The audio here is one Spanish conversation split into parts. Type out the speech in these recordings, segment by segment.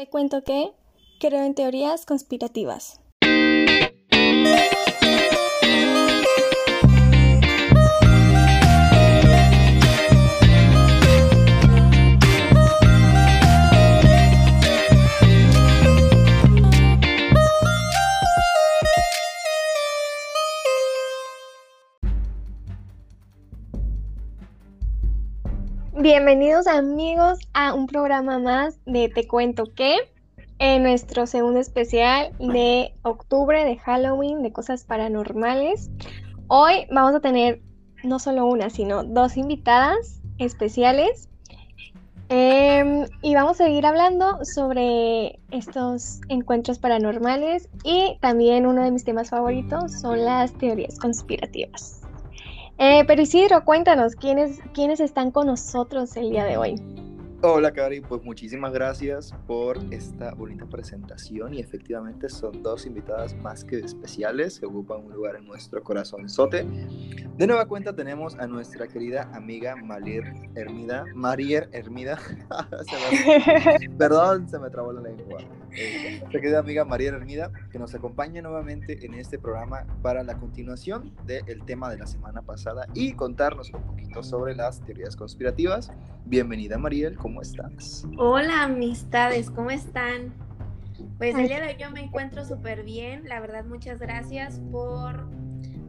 Te cuento que creo en teorías conspirativas. Bienvenidos amigos a un programa más de Te cuento que en nuestro segundo especial de octubre de Halloween de cosas paranormales. Hoy vamos a tener no solo una, sino dos invitadas especiales. Em, y vamos a seguir hablando sobre estos encuentros paranormales y también uno de mis temas favoritos son las teorías conspirativas. Eh, pero Isidro, cuéntanos, ¿quiénes, ¿quiénes están con nosotros el día de hoy? Hola Cari, pues muchísimas gracias por esta bonita presentación y efectivamente son dos invitadas más que especiales que ocupan un lugar en nuestro corazón sote. De nueva cuenta tenemos a nuestra querida amiga Marier Hermida, Marier Hermida, perdón, se me trabó la lengua. Eh, nuestra querida amiga Marier Hermida que nos acompaña nuevamente en este programa para la continuación del tema de la semana pasada y contarnos un poquito sobre las teorías conspirativas. Bienvenida Mariel, ¿cómo estás? Hola amistades, ¿cómo están? Pues el día de hoy yo me encuentro súper bien, la verdad muchas gracias por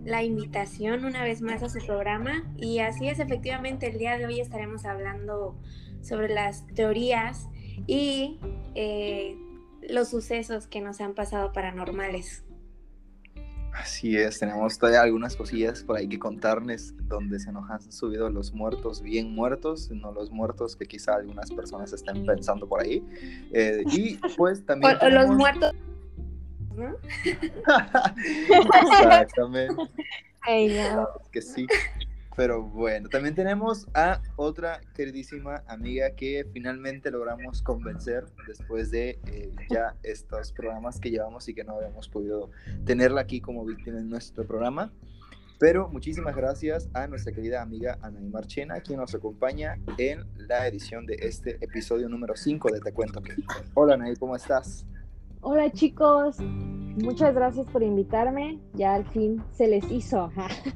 la invitación una vez más a su programa y así es efectivamente el día de hoy estaremos hablando sobre las teorías y eh, los sucesos que nos han pasado paranormales. Así es, tenemos todavía algunas cosillas por ahí que contarles donde se nos han subido los muertos bien muertos, no los muertos que quizá algunas personas estén pensando por ahí. Eh, y pues también... O, los muertos... ¿no? Exactamente. Ay, no. Que sí. Pero bueno, también tenemos a otra queridísima amiga que finalmente logramos convencer después de eh, ya estos programas que llevamos y que no habíamos podido tenerla aquí como víctima en nuestro programa. Pero muchísimas gracias a nuestra querida amiga Anaí Marchena, quien nos acompaña en la edición de este episodio número 5 de Te Cuento que. Hola Anaí, ¿cómo estás? Hola chicos, muchas gracias por invitarme. Ya al fin se les hizo.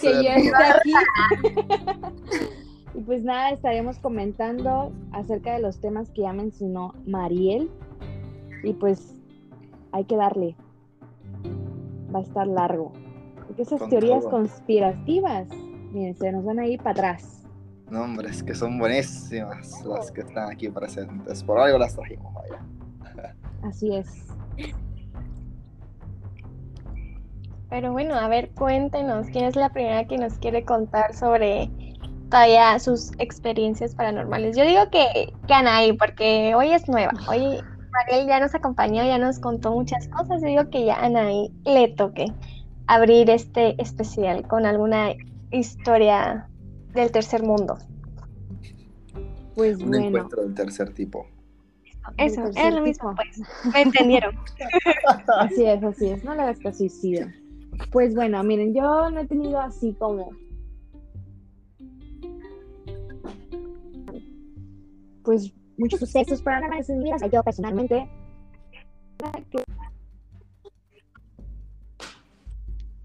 que ya está aquí. y pues nada, estaremos comentando acerca de los temas que ya mencionó Mariel. Y pues hay que darle. Va a estar largo. Porque esas teorías conspirativas, miren, se nos van a ir para atrás. No, hombre, es que son buenísimas las que están aquí presentes. Por algo las trajimos, vaya. Así es. Pero bueno, a ver, cuéntenos, ¿quién es la primera que nos quiere contar sobre todavía sus experiencias paranormales? Yo digo que, que Anaí, porque hoy es nueva. Hoy Mariel ya nos acompañó, ya nos contó muchas cosas. Yo digo que ya a Anaí le toque abrir este especial con alguna historia del tercer mundo. Pues Un bueno. encuentro del tercer tipo. Eso, es lo mismo, tipo. pues. Me entendieron. Así es, así es. No le hagas caso, Isidro. Pues bueno, miren, yo no he tenido así como. Pues muchos sucesos paranormales en mi vida. O sea, yo personalmente.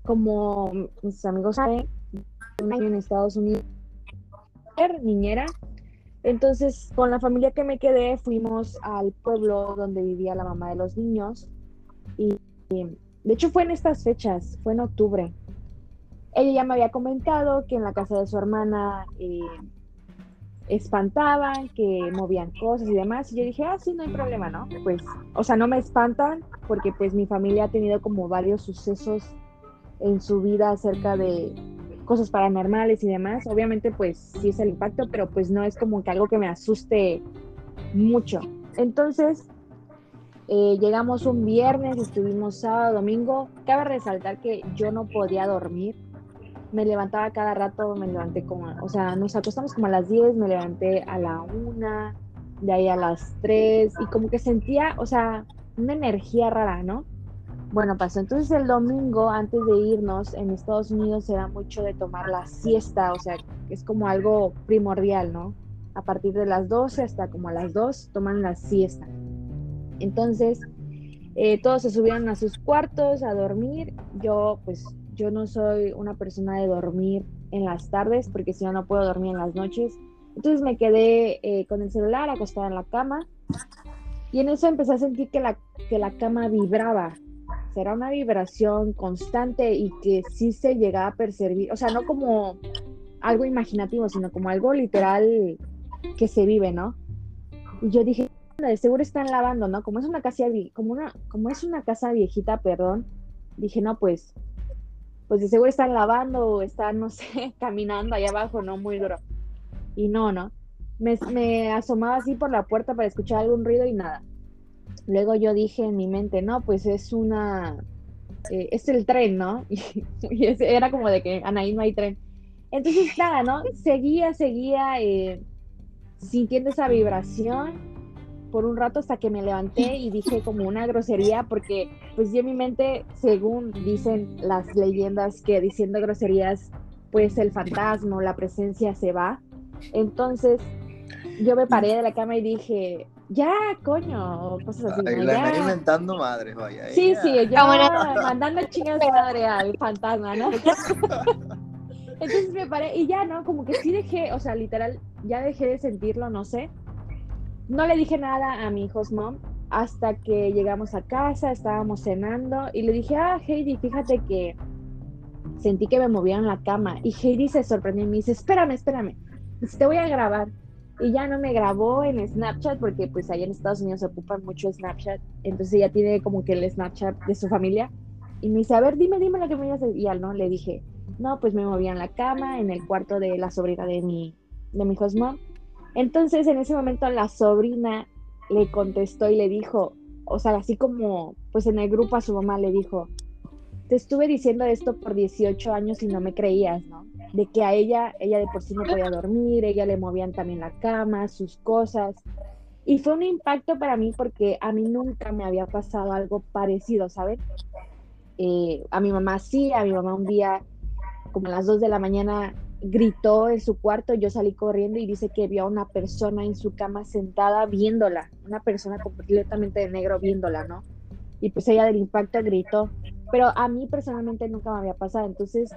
Como mis amigos saben, en Estados Unidos, niñera. Entonces, con la familia que me quedé, fuimos al pueblo donde vivía la mamá de los niños. Y, de hecho, fue en estas fechas, fue en octubre. Ella ya me había comentado que en la casa de su hermana eh, espantaban, que movían cosas y demás. Y yo dije, ah, sí, no hay problema, ¿no? Pues, o sea, no me espantan porque pues mi familia ha tenido como varios sucesos en su vida acerca de cosas paranormales y demás. Obviamente, pues sí es el impacto, pero pues no es como que algo que me asuste mucho. Entonces, eh, llegamos un viernes, estuvimos sábado, domingo. Cabe resaltar que yo no podía dormir. Me levantaba cada rato, me levanté como, o sea, nos acostamos como a las 10, me levanté a la 1, de ahí a las 3, y como que sentía, o sea, una energía rara, ¿no? Bueno, pasó. Entonces el domingo, antes de irnos, en Estados Unidos se da mucho de tomar la siesta, o sea, es como algo primordial, ¿no? a partir de las 12 hasta como a las 2 toman la siesta. Entonces, eh, todos se subieron a sus cuartos a dormir. Yo, pues, yo no soy una persona de dormir en las tardes porque si no, no puedo dormir en las noches. Entonces me quedé eh, con el celular acostada en la cama y en eso empecé a sentir que la, que la cama vibraba. Será una vibración constante y que sí se llegaba a percibir, o sea, no como algo imaginativo, sino como algo literal que se vive, ¿no? Y yo dije, de seguro están lavando, ¿no? Como es una casa, como una, como es una casa viejita, perdón, dije, no, pues, pues de seguro están lavando o están, no sé, caminando allá abajo, ¿no? Muy duro. Y no, ¿no? Me, me asomaba así por la puerta para escuchar algún ruido y nada. Luego yo dije en mi mente, no, pues es una, eh, es el tren, ¿no? Y, era como de que Anaí no hay tren. Entonces, nada, ¿no? Seguía, seguía eh, sintiendo esa vibración por un rato hasta que me levanté y dije como una grosería porque pues yo en mi mente, según dicen las leyendas que diciendo groserías, pues el fantasma, la presencia se va. Entonces yo me paré de la cama y dije, ya, coño, cosas así. Ay, la ya. inventando madre, vaya. Sí, sí, yo mandando chingas de madre al fantasma, ¿no? Entonces me paré y ya, ¿no? Como que sí dejé, o sea, literal, ya dejé de sentirlo, no sé. No le dije nada a mi hijos mom hasta que llegamos a casa, estábamos cenando y le dije, ah, Heidi, fíjate que sentí que me movían la cama. Y Heidi se sorprendió y me dice, espérame, espérame, te voy a grabar y ya no me grabó en Snapchat porque pues allá en Estados Unidos se ocupan mucho Snapchat, entonces ella tiene como que el Snapchat de su familia y me dice, a ver, dime, dime lo que me ibas a decir. Y al no, le dije, no, pues me movían en la cama, en el cuarto de la sobrina de mi, de mi mom. Entonces en ese momento la sobrina le contestó y le dijo, o sea, así como pues en el grupo a su mamá le dijo, te estuve diciendo esto por 18 años y no me creías, ¿no? De que a ella, ella de por sí no podía dormir, ella le movían también la cama, sus cosas. Y fue un impacto para mí porque a mí nunca me había pasado algo parecido, ¿saben? Eh, a mi mamá sí, a mi mamá un día, como a las 2 de la mañana, gritó en su cuarto, yo salí corriendo y dice que vio a una persona en su cama sentada viéndola, una persona completamente de negro viéndola, ¿no? Y pues ella del impacto gritó, pero a mí personalmente nunca me había pasado, entonces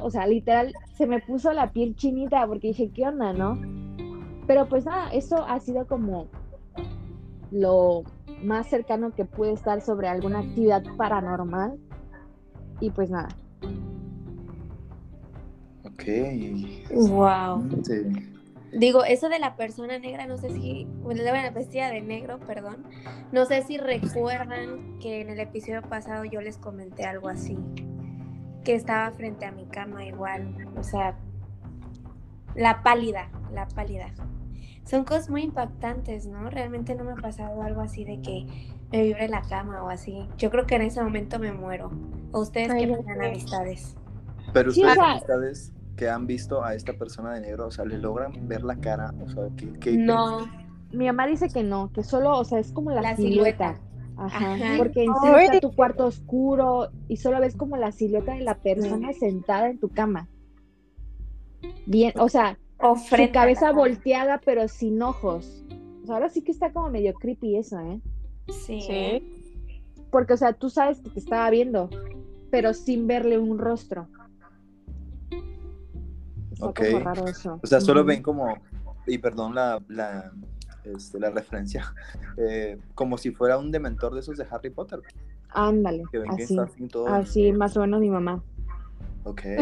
o sea, literal, se me puso la piel chinita porque dije, ¿qué onda, no? Pero pues nada, eso ha sido como lo más cercano que puede estar sobre alguna actividad paranormal. Y pues nada. Ok. Wow. Digo, eso de la persona negra, no sé si, bueno, la vestida de negro, perdón, no sé si recuerdan que en el episodio pasado yo les comenté algo así que estaba frente a mi cama igual, o sea, la pálida, la pálida. Son cosas muy impactantes, ¿no? Realmente no me ha pasado algo así de que me vibre la cama o así. Yo creo que en ese momento me muero. ¿O ustedes que tengan amistades? Pero ustedes amistades que han visto a esta persona de negro, o sea, ¿le logran ver la cara? O sea, ¿qué, no. Mi mamá dice que no, que solo, o sea, es como la, silueta. Ajá, porque en sí está tu cuarto oscuro y solo ves como la silueta de la persona sentada en tu cama. Bien, o sea, su cabeza volteada pero sin ojos. O sea, ahora sí que está como medio creepy eso, ¿eh? Sí. Porque, o sea, tú sabes que te estaba viendo, pero sin verle un rostro. Está como raro eso. O sea, solo ven como, y perdón la, la este, la referencia, eh, como si fuera un dementor de esos de Harry Potter. Ándale, así, así más o menos mi mamá. Ok.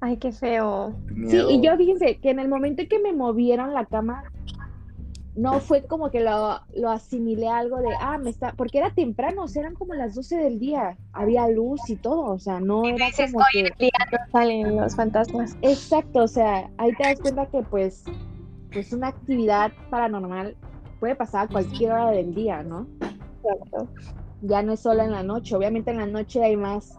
Ay, qué feo. Sí, y yo fíjense que en el momento en que me movieron la cama, no fue como que lo, lo asimilé a algo de, ah, me está, porque era temprano, o sea, eran como las 12 del día, había luz y todo, o sea, no era como que... Día no salen los fantasmas. Exacto, o sea, ahí te das cuenta que pues pues una actividad paranormal puede pasar a cualquier hora del día, ¿no? Ya no es solo en la noche, obviamente en la noche hay más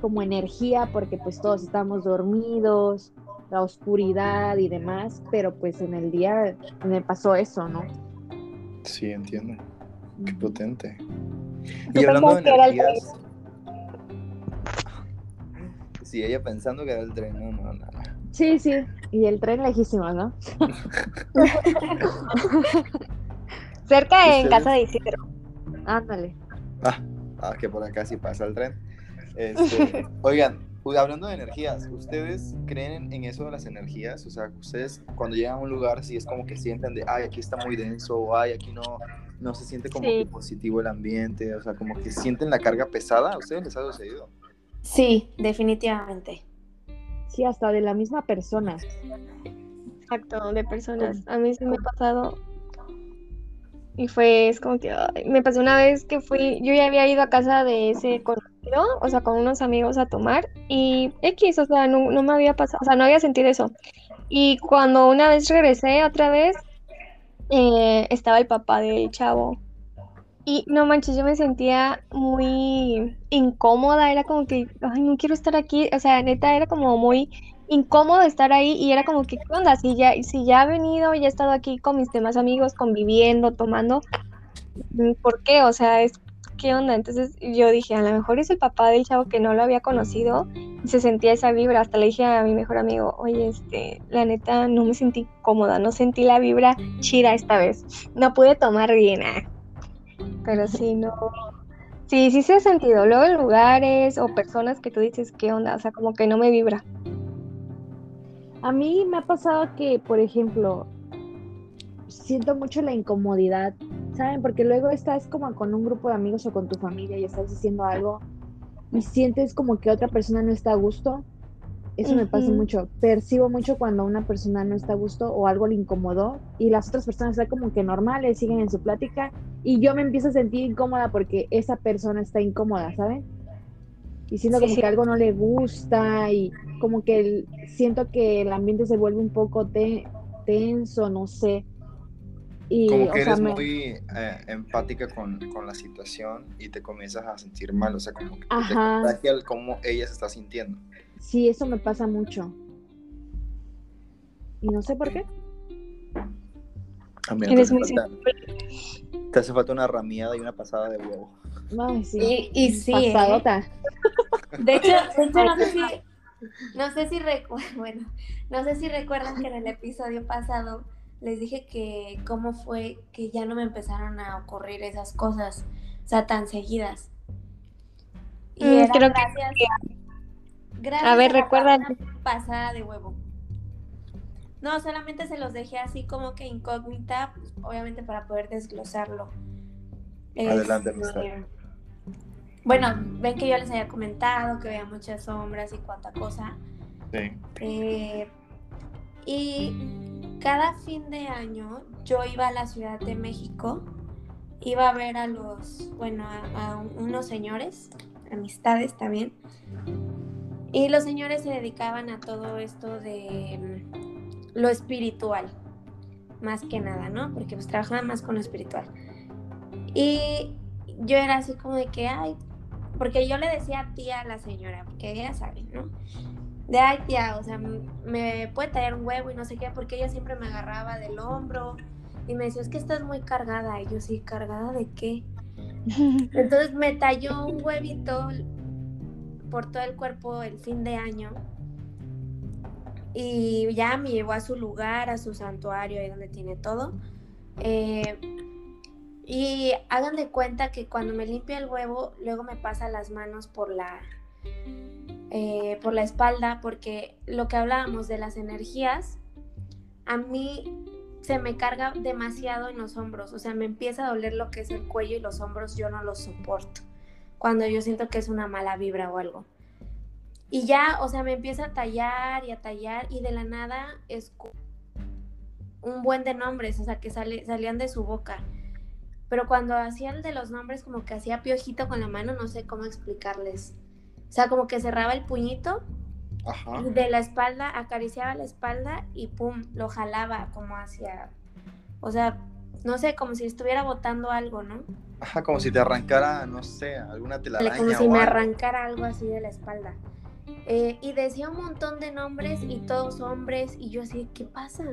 como energía porque pues todos estamos dormidos, la oscuridad y demás, pero pues en el día me pasó eso, ¿no? Sí, entiendo. Qué potente. Y hablando de energías... Sí, ella pensando que era el tren, no, no, no. Sí, sí. Y el tren lejísimo, ¿no? Cerca en ¿Ustedes? casa de Isidro. Ándale. Ah, ah, que por acá sí pasa el tren. Este, oigan, u- hablando de energías, ¿ustedes creen en eso de las energías? O sea, ustedes cuando llegan a un lugar, sí es como que sienten de, ay, aquí está muy denso, o ay, aquí no, no se siente como Sí. que positivo el ambiente, o sea, como que sienten la carga pesada. ¿A ustedes les ha sucedido? Sí, definitivamente. Sí, hasta de la misma persona. Exacto, de personas. A mí sí me ha pasado. Y fue, es como que, ay, me pasó una vez que fui, yo ya había ido a casa de ese conocido, o sea, con unos amigos a tomar, y X, o sea, no, no me había pasado, o sea, no había sentido eso. Y cuando una vez regresé otra vez, eh, estaba el papá del chavo. Y no manches, yo me sentía muy incómoda, era como que, ay, no quiero estar aquí, o sea, neta, era como muy incómodo estar ahí y era como que, ¿qué onda? Si ya, si ya he venido, ya he estado aquí con mis demás amigos, conviviendo, tomando, mm, ¿por qué? O sea, es, ¿qué onda? Entonces yo dije, a lo mejor es el papá del chavo que no lo había conocido y se sentía esa vibra. Hasta le dije a mi mejor amigo, oye, este, la neta, no me sentí cómoda, no sentí la vibra chida esta vez. No pude tomar bien, ah. Pero sí, no. Sí, sí se ha sentido. Luego en lugares o personas que tú dices, ¿qué onda? O sea, como que no me vibra. A mí me ha pasado que, por ejemplo, siento mucho la incomodidad, ¿saben? Porque luego estás como con un grupo de amigos o con tu familia y estás diciendo algo y sientes como que otra persona no está a gusto. Eso me pasa mucho. Percibo mucho cuando una persona no está a gusto o algo le incomodó y las otras personas están como que normales, siguen en su plática y yo me empiezo a sentir incómoda porque esa persona está incómoda, ¿saben? Y siento Sí, como sí. que algo no le gusta y como que el- siento que el ambiente se vuelve un poco te- tenso, no sé. Y, Como o que sea, eres me- muy eh, empática con, con la situación y te comienzas a sentir mal, o sea, como que te Ajá. contagia el cómo ella se está sintiendo. sí, eso me pasa mucho. Y no sé por qué. A mí no te Eres muy falta- te hace falta una ramiada y una pasada de huevo. Ay, sí. Y, y sí, ¿eh? Pasadota. De hecho, de hecho, no sé si, no sé si recu- bueno, no sé si recuerdan que en el episodio pasado les dije que cómo fue que ya no me empezaron a ocurrir esas cosas, o sea, tan seguidas. Y Mm, era creo que- gracias, gracias A ver, la recuerda- página pasada de huevo. No, solamente se los dejé así como que incógnita, pues, obviamente para poder desglosarlo. Adelante, amistad. Bueno, ven que yo les había comentado que veía muchas sombras y cuánta cosa. Sí. Eh, y cada fin de año yo iba a la Ciudad de México, iba a ver a los, bueno, a, a unos señores, amistades también. Y los señores se dedicaban a todo esto de lo espiritual, más que nada, ¿no? Porque pues trabajaban más con lo espiritual. Y yo era así como de que, ay, porque yo le decía tía a la señora, porque ella sabe, ¿no? De ay, tía, o sea, me puede traer un huevo y no sé qué, porque ella siempre me agarraba del hombro y me decía, es que estás muy cargada. Y yo, sí, ¿cargada de qué? Entonces me talló un huevito por todo el cuerpo el fin de año. Y ya me llevó a su lugar, a su santuario, ahí donde tiene todo. Eh, y hagan de cuenta que cuando me limpia el huevo, luego me pasa las manos por la, eh, por la espalda, porque lo que hablábamos de las energías, a mí se me carga demasiado en los hombros, o sea, me empieza a doler lo que es el cuello y los hombros, yo no los soporto, cuando yo siento que es una mala vibra o algo. Y ya, o sea, me empieza a tallar y a tallar y de la nada es un buen de nombres, o sea, que sale, salían de su boca. Pero cuando hacía el de los nombres, como que hacía piojito con la mano, no sé cómo explicarles. O sea, como que cerraba el puñito Ajá. y de la espalda, acariciaba la espalda y pum, lo jalaba como hacia. O sea, no sé, como si estuviera botando algo, ¿no? Ajá, como si te arrancara, no sé, alguna telaraña Como si o me algo. arrancara algo así de la espalda. Eh, y decía un montón de nombres y todos hombres y yo así, ¿qué pasa?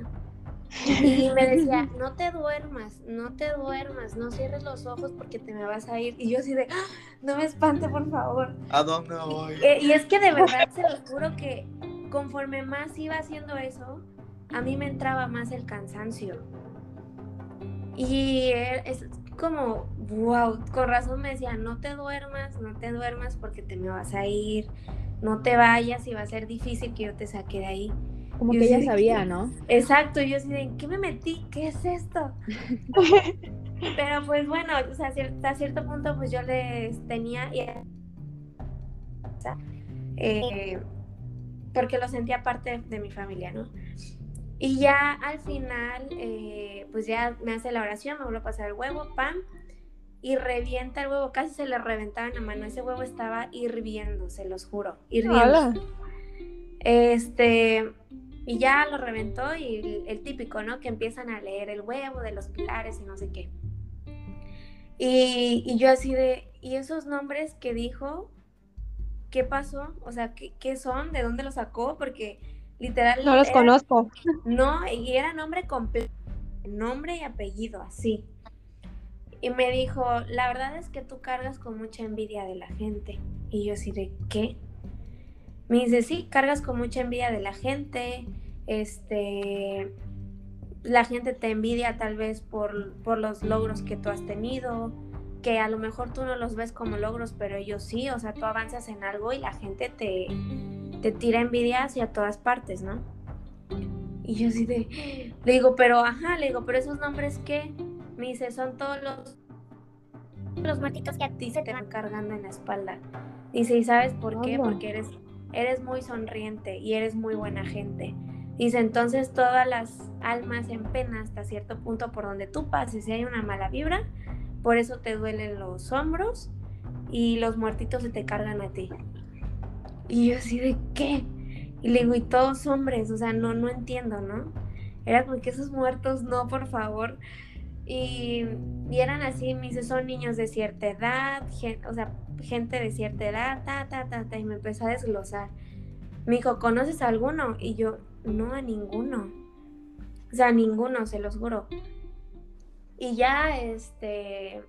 Y me decía, no te duermas, no te duermas, no cierres los ojos porque te me vas a ir. Y yo así de, "Ah, no me espante, por favor. ¿A dónde voy? Eh, y es que de verdad se los juro que conforme más iba haciendo eso, a mí me entraba más el cansancio. Y es como, wow, con razón me decía, no te duermas, no te duermas porque te me vas a ir, no te vayas y va a ser difícil que yo te saque de ahí. Como que ella sabía, ¿no? Exacto, yo así de, ¿qué me metí? ¿Qué es esto? Pero pues bueno, o sea, hasta cierto punto pues yo les tenía... Eh, porque lo sentía parte de mi familia, ¿no? Y ya al final, eh, pues ya me hace la oración, me vuelve a pasar el huevo, pam, y revienta el huevo, casi se le reventaba en la mano, ese huevo estaba hirviendo, se los juro, hirviendo. Este, y ya lo reventó y el, típico, ¿no? Que empiezan a leer el huevo de los pilares y no sé qué. Y, yo así de, ¿y esos nombres que dijo? ¿Qué pasó? O sea, ¿qué, qué son? ¿De dónde los sacó? Porque literal... No los conozco. No, y era nombre completo, nombre y apellido, así. Y me dijo, la verdad es que tú cargas con mucha envidia de la gente. Y yo así de, ¿qué? Me dice, sí, cargas con mucha envidia de la gente, este, la gente te envidia tal vez por, por los logros que tú has tenido, que a lo mejor tú no los ves como logros, pero ellos sí, o sea, tú avanzas en algo y la gente te, te tira envidia hacia todas partes, ¿no? Y yo así de, le digo, pero ajá, le digo, pero esos nombres qué? Me dice, son todos los, los muertitos que a ti se te van cargando en la espalda. Dice, ¿y sabes por qué? Porque eres eres muy sonriente y eres muy buena gente. Dice, entonces todas las almas en pena hasta cierto punto por donde tú pases, si hay una mala vibra, por eso te duelen los hombros y los muertitos se te cargan a ti. Y yo así de qué? Y le digo, y todos hombres, o sea, no, no entiendo, ¿no? Era como que esos muertos, no, por favor. Y, y eran así, me dice, son niños de cierta edad, o sea, gente de cierta edad, ta, ta, ta, ta, y me empezó a desglosar. Me dijo, ¿conoces a alguno? Y yo, no, a ninguno. O sea, a ninguno, se los juro. Y ya, este,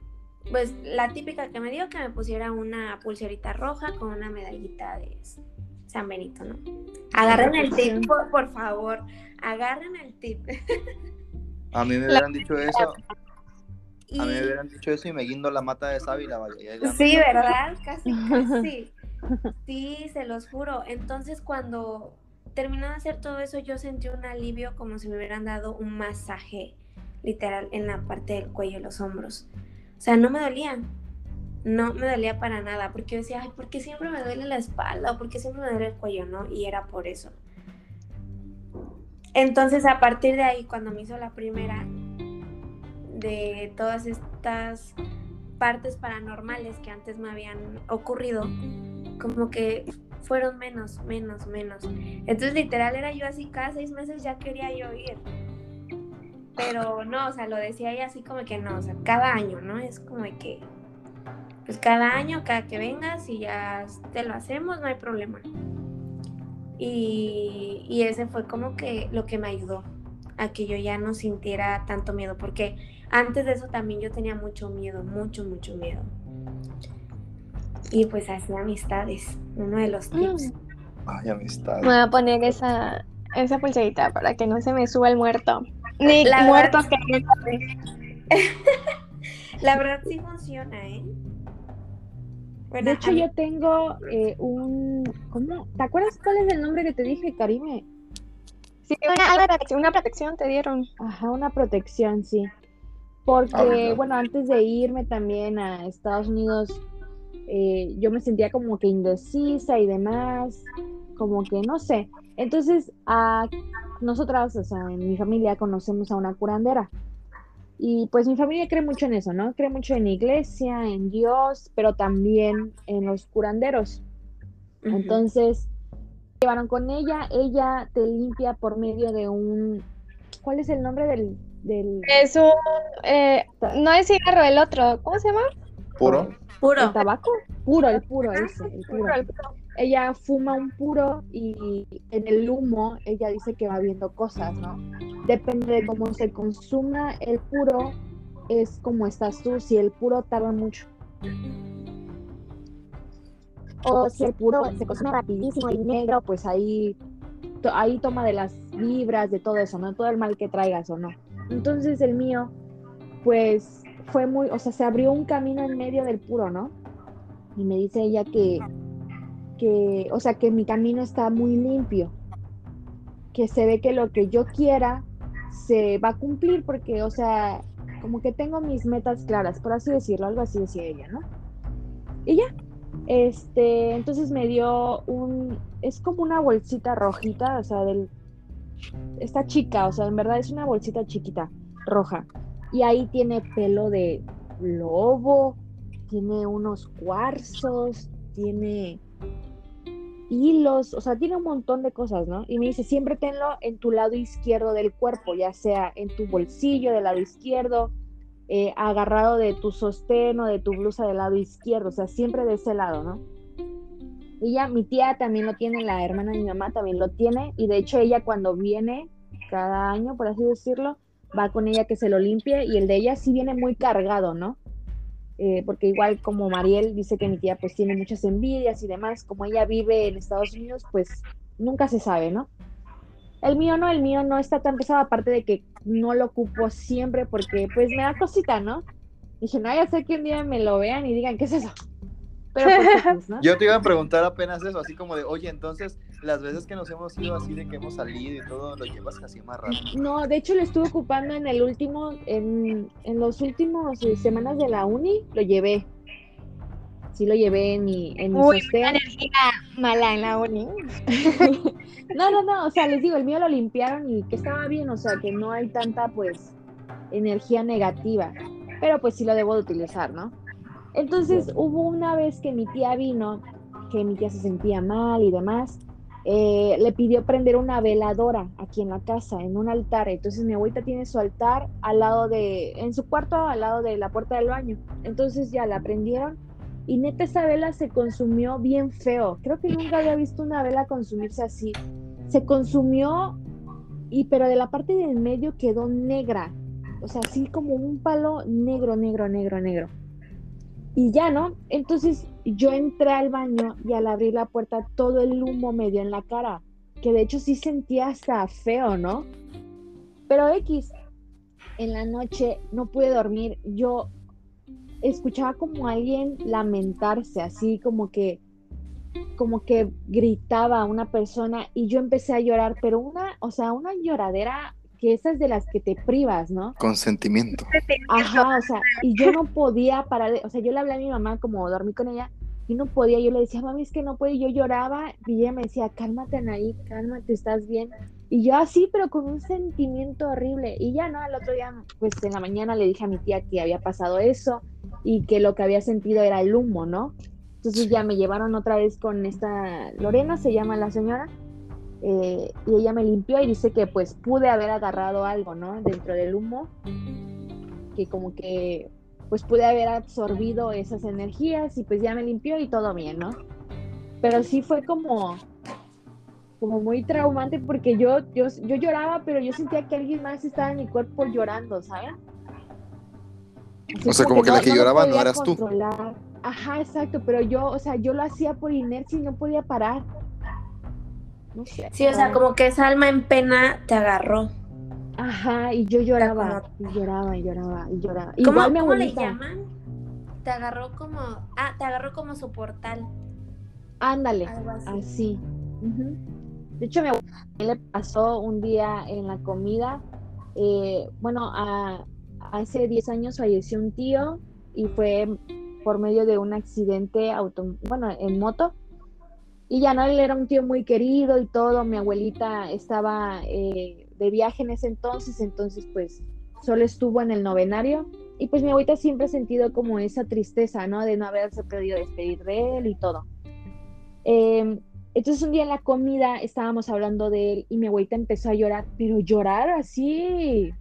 pues la típica que me dio que me pusiera una pulserita roja con una medallita de San Benito, ¿no? Agarren el tip, por, favor, agarren el tip. A mí me hubieran dicho eso. A mí me hubieran dicho eso y me guindo la mata de sábila, vaya. sí, ¿verdad? Casi, casi. Sí, se los juro. Entonces, cuando terminó de hacer todo eso, yo sentí un alivio como si me hubieran dado un masaje, literal, en la parte del cuello y los hombros. O sea, no me dolían. No me dolía para nada, porque yo decía, ay, ¿por qué siempre me duele la espalda? ¿O por qué siempre me duele el cuello? ¿No? Y era por eso. Entonces, a partir de ahí, cuando me hizo la primera, de todas estas partes paranormales que antes me habían ocurrido, como que fueron menos, menos, menos. Entonces literal era yo así, cada seis meses ya quería yo ir. Pero no, o sea, lo decía ella así como que no, o sea, cada año, ¿no? Es como que, pues cada año, cada que vengas y ya te lo hacemos, no hay problema. Y, y ese fue como que lo que me ayudó a que yo ya no sintiera tanto miedo, porque antes de eso también yo tenía mucho miedo, mucho, mucho miedo. Y pues hacía amistades, uno de los tips. Mm. Ay, amistades. Me voy a poner esa, esa pulserita para que no se me suba el muerto. Ni la muertos que La verdad sí funciona, ¿eh? De hecho, yo tengo eh, un. ¿Cómo? ¿Te acuerdas cuál es el nombre que te dije, Karime? Sí, una, protección, una protección te dieron. Ajá, una protección, sí. Porque, ah, bueno, antes de irme también a Estados Unidos, eh, yo me sentía como que indecisa y demás, como que no sé. Entonces, a nosotras, o sea, en mi familia conocemos a una curandera. Y pues mi familia cree mucho en eso, ¿no? Cree mucho en iglesia, en Dios, pero también en los curanderos. Entonces, llevaron con ella, ella te limpia por medio de un... ¿Cuál es el nombre del, es un... Eh, no es cigarro, el otro. ¿Cómo se llama? Puro. Puro. ¿El tabaco? Puro, el puro ese. El puro. Ella fuma un puro y en el humo ella dice que va viendo cosas, ¿no? Depende de cómo se consuma el puro, es como estás tú. Si el puro tarda mucho o si el puro se consume rapidísimo y negro, pues ahí ahí toma de las vibras, de todo eso, ¿no? Todo el mal que traigas o no. Entonces el mío, pues fue muy, o sea, se abrió un camino en medio del puro, ¿no? Y me dice ella que, que, o sea, que mi camino está muy limpio, que se ve que lo que yo quiera se va a cumplir porque, o sea, como que tengo mis metas claras, por así decirlo, algo así decía ella, ¿no? Y ya, este, entonces me dio un, es como una bolsita rojita, o sea, del, está chica, o sea, en verdad es una bolsita chiquita, roja. Y ahí tiene pelo de lobo, tiene unos cuarzos, tiene hilos, o sea, tiene un montón de cosas, ¿no? Y me dice, siempre tenlo en tu lado izquierdo del cuerpo, ya sea en tu bolsillo del lado izquierdo, eh, agarrado de tu sostén o de tu blusa del lado izquierdo, o sea, siempre de ese lado, ¿no? Ella, mi tía también lo tiene, la hermana de mi mamá también lo tiene, y de hecho ella cuando viene cada año, por así decirlo, va con ella que se lo limpie, y el de ella sí viene muy cargado, ¿no? Eh, porque igual como Mariel dice que mi tía pues tiene muchas envidias y demás, como ella vive en Estados Unidos, pues nunca se sabe, ¿no? El mío no, el mío no está tan pesado, aparte de que no lo ocupo siempre porque pues me da cosita, ¿no? Dije, no, ya sé que un día me lo vean y digan, ¿qué es eso? Pero pues, ¿no? Yo te iba a preguntar apenas eso, así como de, oye, entonces, las veces que nos hemos ido así de que hemos salido y todo, lo llevas casi más rápido. No, de hecho lo estuve ocupando en el último, en, en los últimos eh, semanas de la uni, lo llevé. Sí lo llevé en mi, en mi Uy, energía mala en la uni. no, no, no, o sea, les digo, el mío lo limpiaron y que estaba bien, o sea, que no hay tanta, pues, energía negativa. Pero pues sí lo debo de utilizar, ¿no? Entonces hubo una vez que mi tía vino, que mi tía se sentía mal y demás, eh, le pidió prender una veladora aquí en la casa, en un altar. Entonces mi abuelita tiene su altar al lado de, en su cuarto, al lado de la puerta del baño. Entonces ya la prendieron y neta esa vela se consumió bien feo. Creo que nunca había visto una vela consumirse así. Se consumió y pero de la parte del medio quedó negra. O sea, así como un palo negro, negro, negro, negro. Y ya, ¿no? Entonces yo entré al baño y al abrir la puerta todo el humo me dio en la cara, que de hecho sí sentía hasta feo, ¿no? Pero X, en la noche no pude dormir, yo escuchaba como alguien lamentarse, así como que como que gritaba a una persona y yo empecé a llorar, pero una, o sea, una lloradera que esas de las que te privas, ¿no? Consentimiento. Ajá, o sea, y yo no podía parar, de, o sea, yo le hablé a mi mamá como dormí con ella y no podía, yo le decía, mami, es que no puedo, y yo lloraba y ella me decía, cálmate Anaí, cálmate, estás bien. Y yo así, pero con un sentimiento horrible. Y ya, ¿no? Al otro día, pues en la mañana le dije a mi tía que había pasado eso y que lo que había sentido era el humo, ¿no? Entonces ya me llevaron otra vez con esta Lorena, se llama la señora, eh, y ella me limpió y dice que pues pude haber agarrado algo, ¿no? Dentro del humo, que como que pues pude haber absorbido esas energías y pues ya me limpió y todo bien, ¿no? Pero sí fue como como muy traumante porque yo, yo, yo lloraba, pero yo sentía que alguien más estaba en mi cuerpo llorando, ¿saben? o sea, como que, la que lloraba no eras tú. Ajá, exacto, pero yo, o sea, yo lo hacía por inercia y no podía parar. Sí, o sea, como que esa alma en pena te agarró. Ajá, y yo lloraba, y lloraba, y lloraba, y lloraba. ¿Cómo, Igual ¿cómo le llaman? Te agarró como, ah, te agarró como su portal. Ándale, así. De hecho, mi abuela le pasó un día en la comida, eh, bueno, hace 10 años falleció un tío y fue por medio de un accidente auto, bueno, en moto y ya no, él era un tío muy querido y todo, mi abuelita estaba eh, de viaje en ese entonces, entonces pues solo estuvo en el novenario y pues mi abuelita siempre ha sentido como esa tristeza, ¿no? De no haberse podido despedir de él y todo. Em, entonces un día en la comida estábamos hablando de él y mi abuelita empezó a llorar, pero llorar así.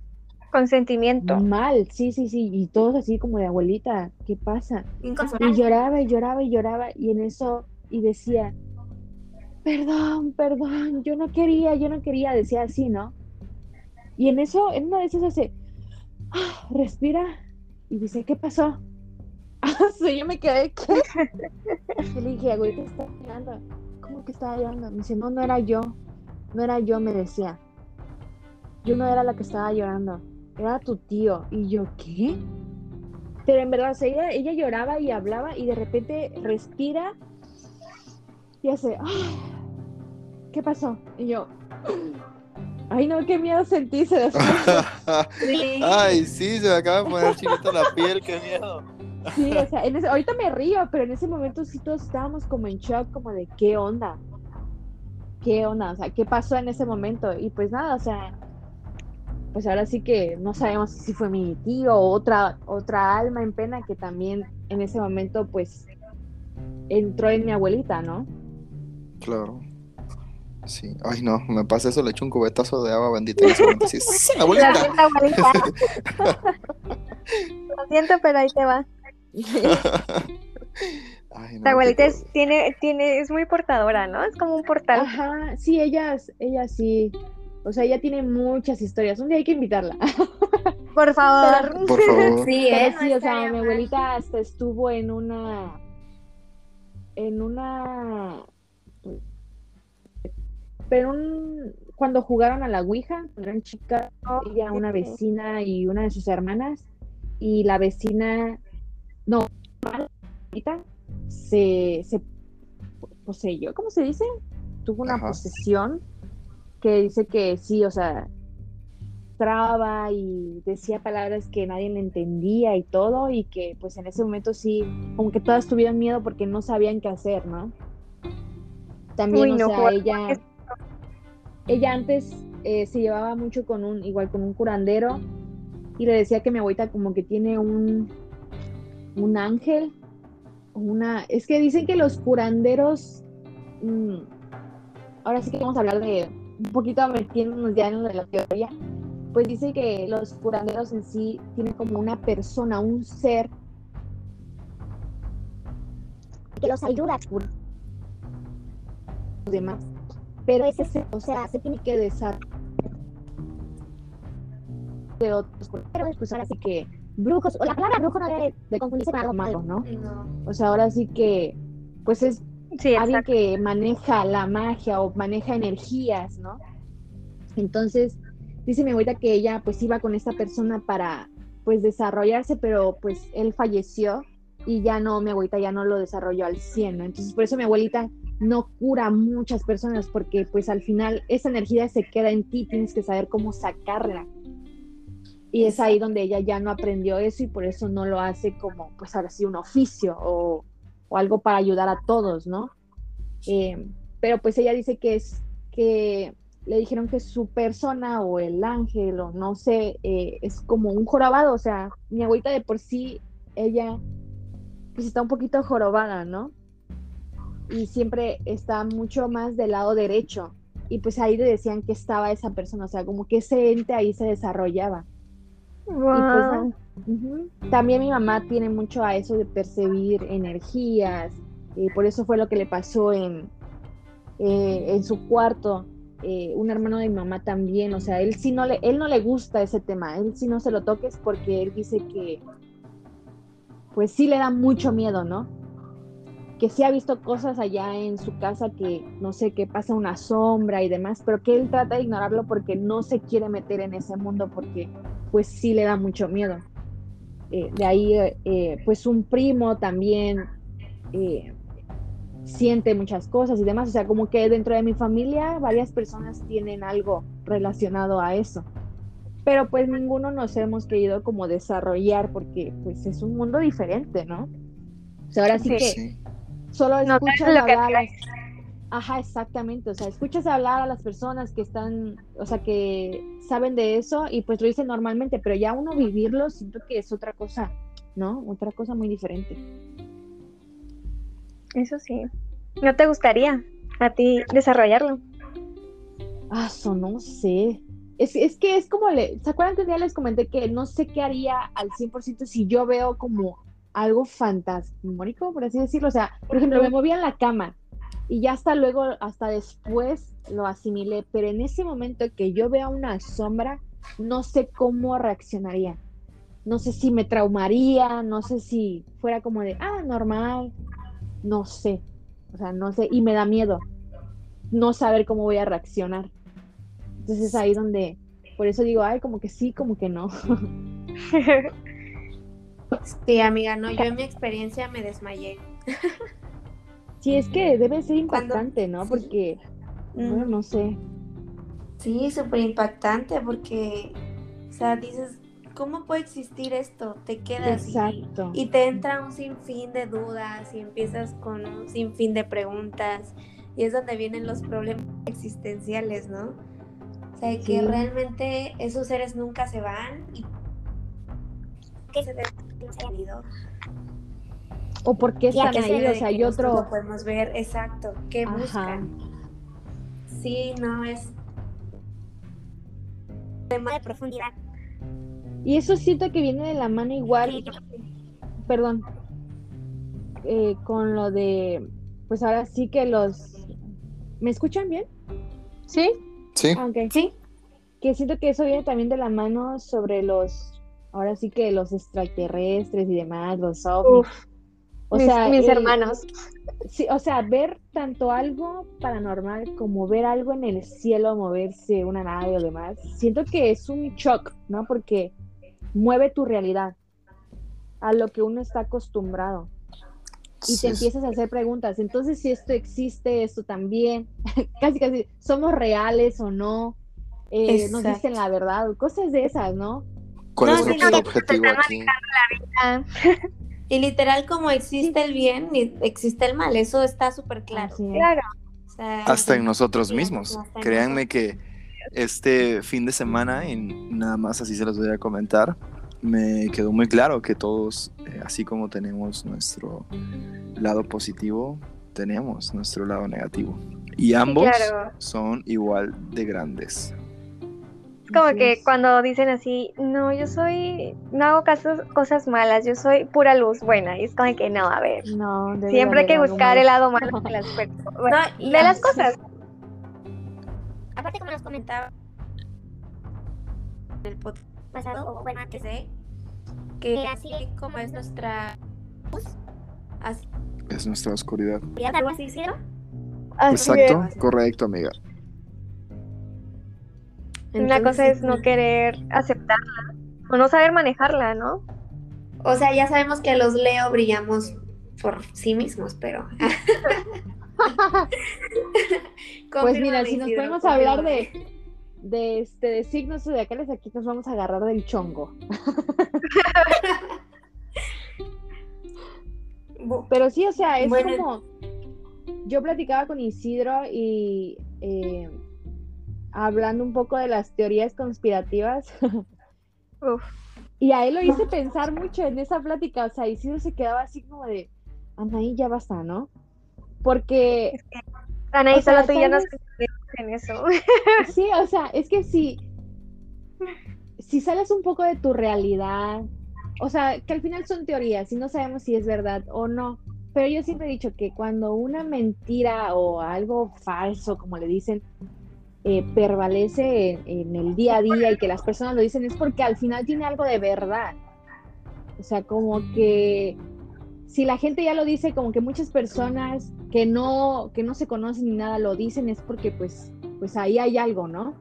Con sentimiento. Mal, sí, sí, sí. Y todos así como de abuelita, ¿qué pasa? Y lloraba y lloraba y lloraba y en eso, y decía, perdón, perdón, yo no quería, yo no quería, decía así, ¿no? Y en eso, en una de esas hace, ah, respira y dice, ¿qué pasó? Ah, sí, yo me quedé, ¿qué? le dije, güey, ¿qué está llorando? ¿Cómo que estaba llorando? Me dice, no, no era yo. no era yo, me decía. Yo no era la que estaba llorando, era tu tío. Y yo, ¿qué? Pero en verdad, ella, ella lloraba y hablaba y de repente respira y hace, ¡ah! ¿qué pasó? Y yo, ay no, qué miedo sentí, se Ay, sí, se me acaba de poner chinita la piel, qué miedo. Sí, o sea, en ese, ahorita me río, pero en ese momento sí todos estábamos como en shock, como de qué onda, qué onda, o sea, qué pasó en ese momento. Y pues nada, o sea, pues ahora sí que no sabemos si fue mi tío o otra, otra alma en pena que también en ese momento pues entró en mi abuelita, ¿no? Claro. Sí, ay no, me pasa eso, le echo un cubetazo de agua bendita y ese momento sí, abuelita. abuelita. Lo siento, pero ahí te va. La abuelita es, tiene, tiene, es muy portadora, ¿no? Es como un portal. Ajá, sí, ella, ella sí. O sea, ella tiene muchas historias. Un día hay que invitarla. Por favor. Por favor. Sí, ¿eh? sí, o sea, mi abuelita hasta estuvo en una. En una. Pero un, cuando jugaron a la Ouija, eran chicas, ella, una vecina y una de sus hermanas, y la vecina, no, se, se poseyó, ¿cómo se dice? Tuvo una posesión que dice que sí, o sea, traba y decía palabras que nadie le entendía y todo, y que pues en ese momento sí, como que todas tuvieron miedo porque no sabían qué hacer, ¿no? También, o sea, ella, ella antes eh, se llevaba mucho con un, igual con un curandero, y le decía que mi abuelita como que tiene un, un ángel, una, es que dicen que los curanderos, mm, ahora sí que vamos a hablar de un poquito metiéndonos ya en la teoría, pues dice que los curanderos en sí tienen como una persona, un ser que los ayuda a los demás. Pero ese o sea, se tiene que desarrollar de otros pues ahora sí que brujos, o la palabra brujo no debe de confundirse con algo malo, ¿no? O sea, ahora sí que, pues es Sí, alguien que maneja la magia o maneja energías, ¿no? Entonces, dice mi abuelita que ella pues iba con esta persona para pues desarrollarse, pero pues él falleció y ya no, mi abuelita ya no lo desarrolló al 100, ¿no? Entonces, por eso mi abuelita no cura a muchas personas porque pues al final esa energía se queda en ti, tienes que saber cómo sacarla. Y es ahí donde ella ya no aprendió eso y por eso no lo hace como pues ahora sí un oficio o o algo para ayudar a todos, ¿no? Eh, pero pues ella dice que es que le dijeron que su persona o el ángel o no sé, eh, es como un jorobado, o sea, mi abuelita de por sí, ella pues está un poquito jorobada, ¿no? Y siempre está mucho más del lado derecho. Y pues ahí le decían que estaba esa persona, o sea, como que ese ente ahí se desarrollaba. Y pues, también mi mamá tiene mucho a eso de percibir energías, y por eso fue lo que le pasó en, eh, en su cuarto. Eh, un hermano de mi mamá también, o sea, él sí no le, él no le gusta ese tema, él sí no se lo toques porque él dice que pues sí le da mucho miedo, ¿no? Que sí ha visto cosas allá en su casa que no sé, que pasa una sombra y demás, pero que él trata de ignorarlo porque no se quiere meter en ese mundo porque pues sí le da mucho miedo. Eh, de ahí, eh, pues un primo también eh, siente muchas cosas y demás. O sea, como que dentro de mi familia varias personas tienen algo relacionado a eso. Pero pues ninguno nos hemos querido como desarrollar porque pues es un mundo diferente, ¿no? O sea, ahora sí, que solo escuchas hablar a Ajá, exactamente. O sea, escuchas hablar a las personas que están, o sea, que saben de eso y pues lo dicen normalmente, pero ya uno vivirlo siento que es otra cosa, ¿no? Otra cosa muy diferente. Eso sí. ¿No te gustaría a ti desarrollarlo? Ah, eso no sé. Es, es que es como, le, ¿se acuerdan que un día les comenté que no sé qué haría al 100% si yo veo como algo fantasmónico, por así decirlo? O sea, por ejemplo, me movía en la cama y ya hasta luego, hasta después lo asimilé, pero en ese momento que yo vea una sombra, no sé cómo reaccionaría. No sé si me traumaría, no sé si fuera como de, ah, normal, no sé, o sea, no sé, y me da miedo no saber cómo voy a reaccionar. Entonces es ahí donde, por eso digo, ay, como que sí, como que no. Sí, amiga, no, yo en mi experiencia me desmayé. Sí, es que debe ser impactante, ¿no? Porque, bueno, no sé. Sí, súper impactante porque, o sea, dices, ¿cómo puede existir esto? Te quedas Exacto. Y, te entra un sinfín de dudas y empiezas con un sinfín de preguntas y es donde vienen los problemas existenciales, ¿no? O sea, que realmente esos seres nunca se van y que se ido. O por qué están ahí, o sea, hay otro... Lo podemos ver, exacto, qué buscan. Sí, no, es tema de profundidad. Y eso siento que viene de la mano igual, perdón, eh, con lo de, pues ahora sí que los... ¿Me escuchan bien? Sí. Sí. Ah, ok. Sí. Que siento que eso viene también de la mano sobre los, ahora sí que los extraterrestres y demás, los ovnis. O mis, sea, mis hermanos. Sí, o sea, ver tanto algo paranormal como ver algo en el cielo moverse, una nave o demás, siento que es un shock, ¿no? Porque mueve tu realidad a lo que uno está acostumbrado. Y te empiezas a hacer preguntas. Entonces, si esto existe, esto también, casi, casi, somos reales o no, eh, nos dicen la verdad, cosas de esas, ¿no? ¿Cuál No, es sí, nuestro no, objetivo aquí? Y literal, como existe el bien, y existe el mal, eso está súper claro. Es. Claro. O sea, Hasta en nosotros sí, mismos. Créanme que este fin de semana, y nada más así se los voy a comentar, me quedó muy claro que todos, eh, así como tenemos nuestro lado positivo, tenemos nuestro lado negativo. Y ambos claro. son igual de grandes. Como Así que es. cuando dicen así, no, yo soy, no hago casos, cosas malas, yo soy pura luz buena. Y es como que no, a ver. No, Siempre hay que buscar el lado malo de las, bueno, No, de las cosas. Aparte, como nos comentaba en el podcast pasado, o bueno, antes de, que así como es nuestra luz, así Es nuestra oscuridad. algo así Exacto, correcto, amiga. Una cosa Entonces, es no querer aceptarla o no saber manejarla, ¿no? O sea, ya sabemos que los Leo brillamos por sí mismos, pero. Pues mira, si nos podemos hablar de, de, este, de signos zodiacales, aquí nos vamos a agarrar del chongo. Pero sí, o sea, es Bueno. como. Yo platicaba con Isidro y eh, hablando un poco de las teorías conspirativas. Uf. Y a él lo hice pensar mucho en esa plática. O sea, Isidro se quedaba así como de, Anaí, ya basta, ¿no? Porque Anaí, sea, solo tú y yo tal nos en eso. Sí, o sea, es que si, si sales un poco de tu realidad, o sea, que al final son teorías y no sabemos si es verdad o no, pero yo siempre he dicho que cuando una mentira o algo falso, como le dicen, eh, prevalece en, en el día a día y que las personas lo dicen es porque al final tiene algo de verdad. O sea, como que si la gente ya lo dice, como que muchas personas que no, que no se conocen ni nada lo dicen, es porque pues, pues ahí hay algo, ¿no?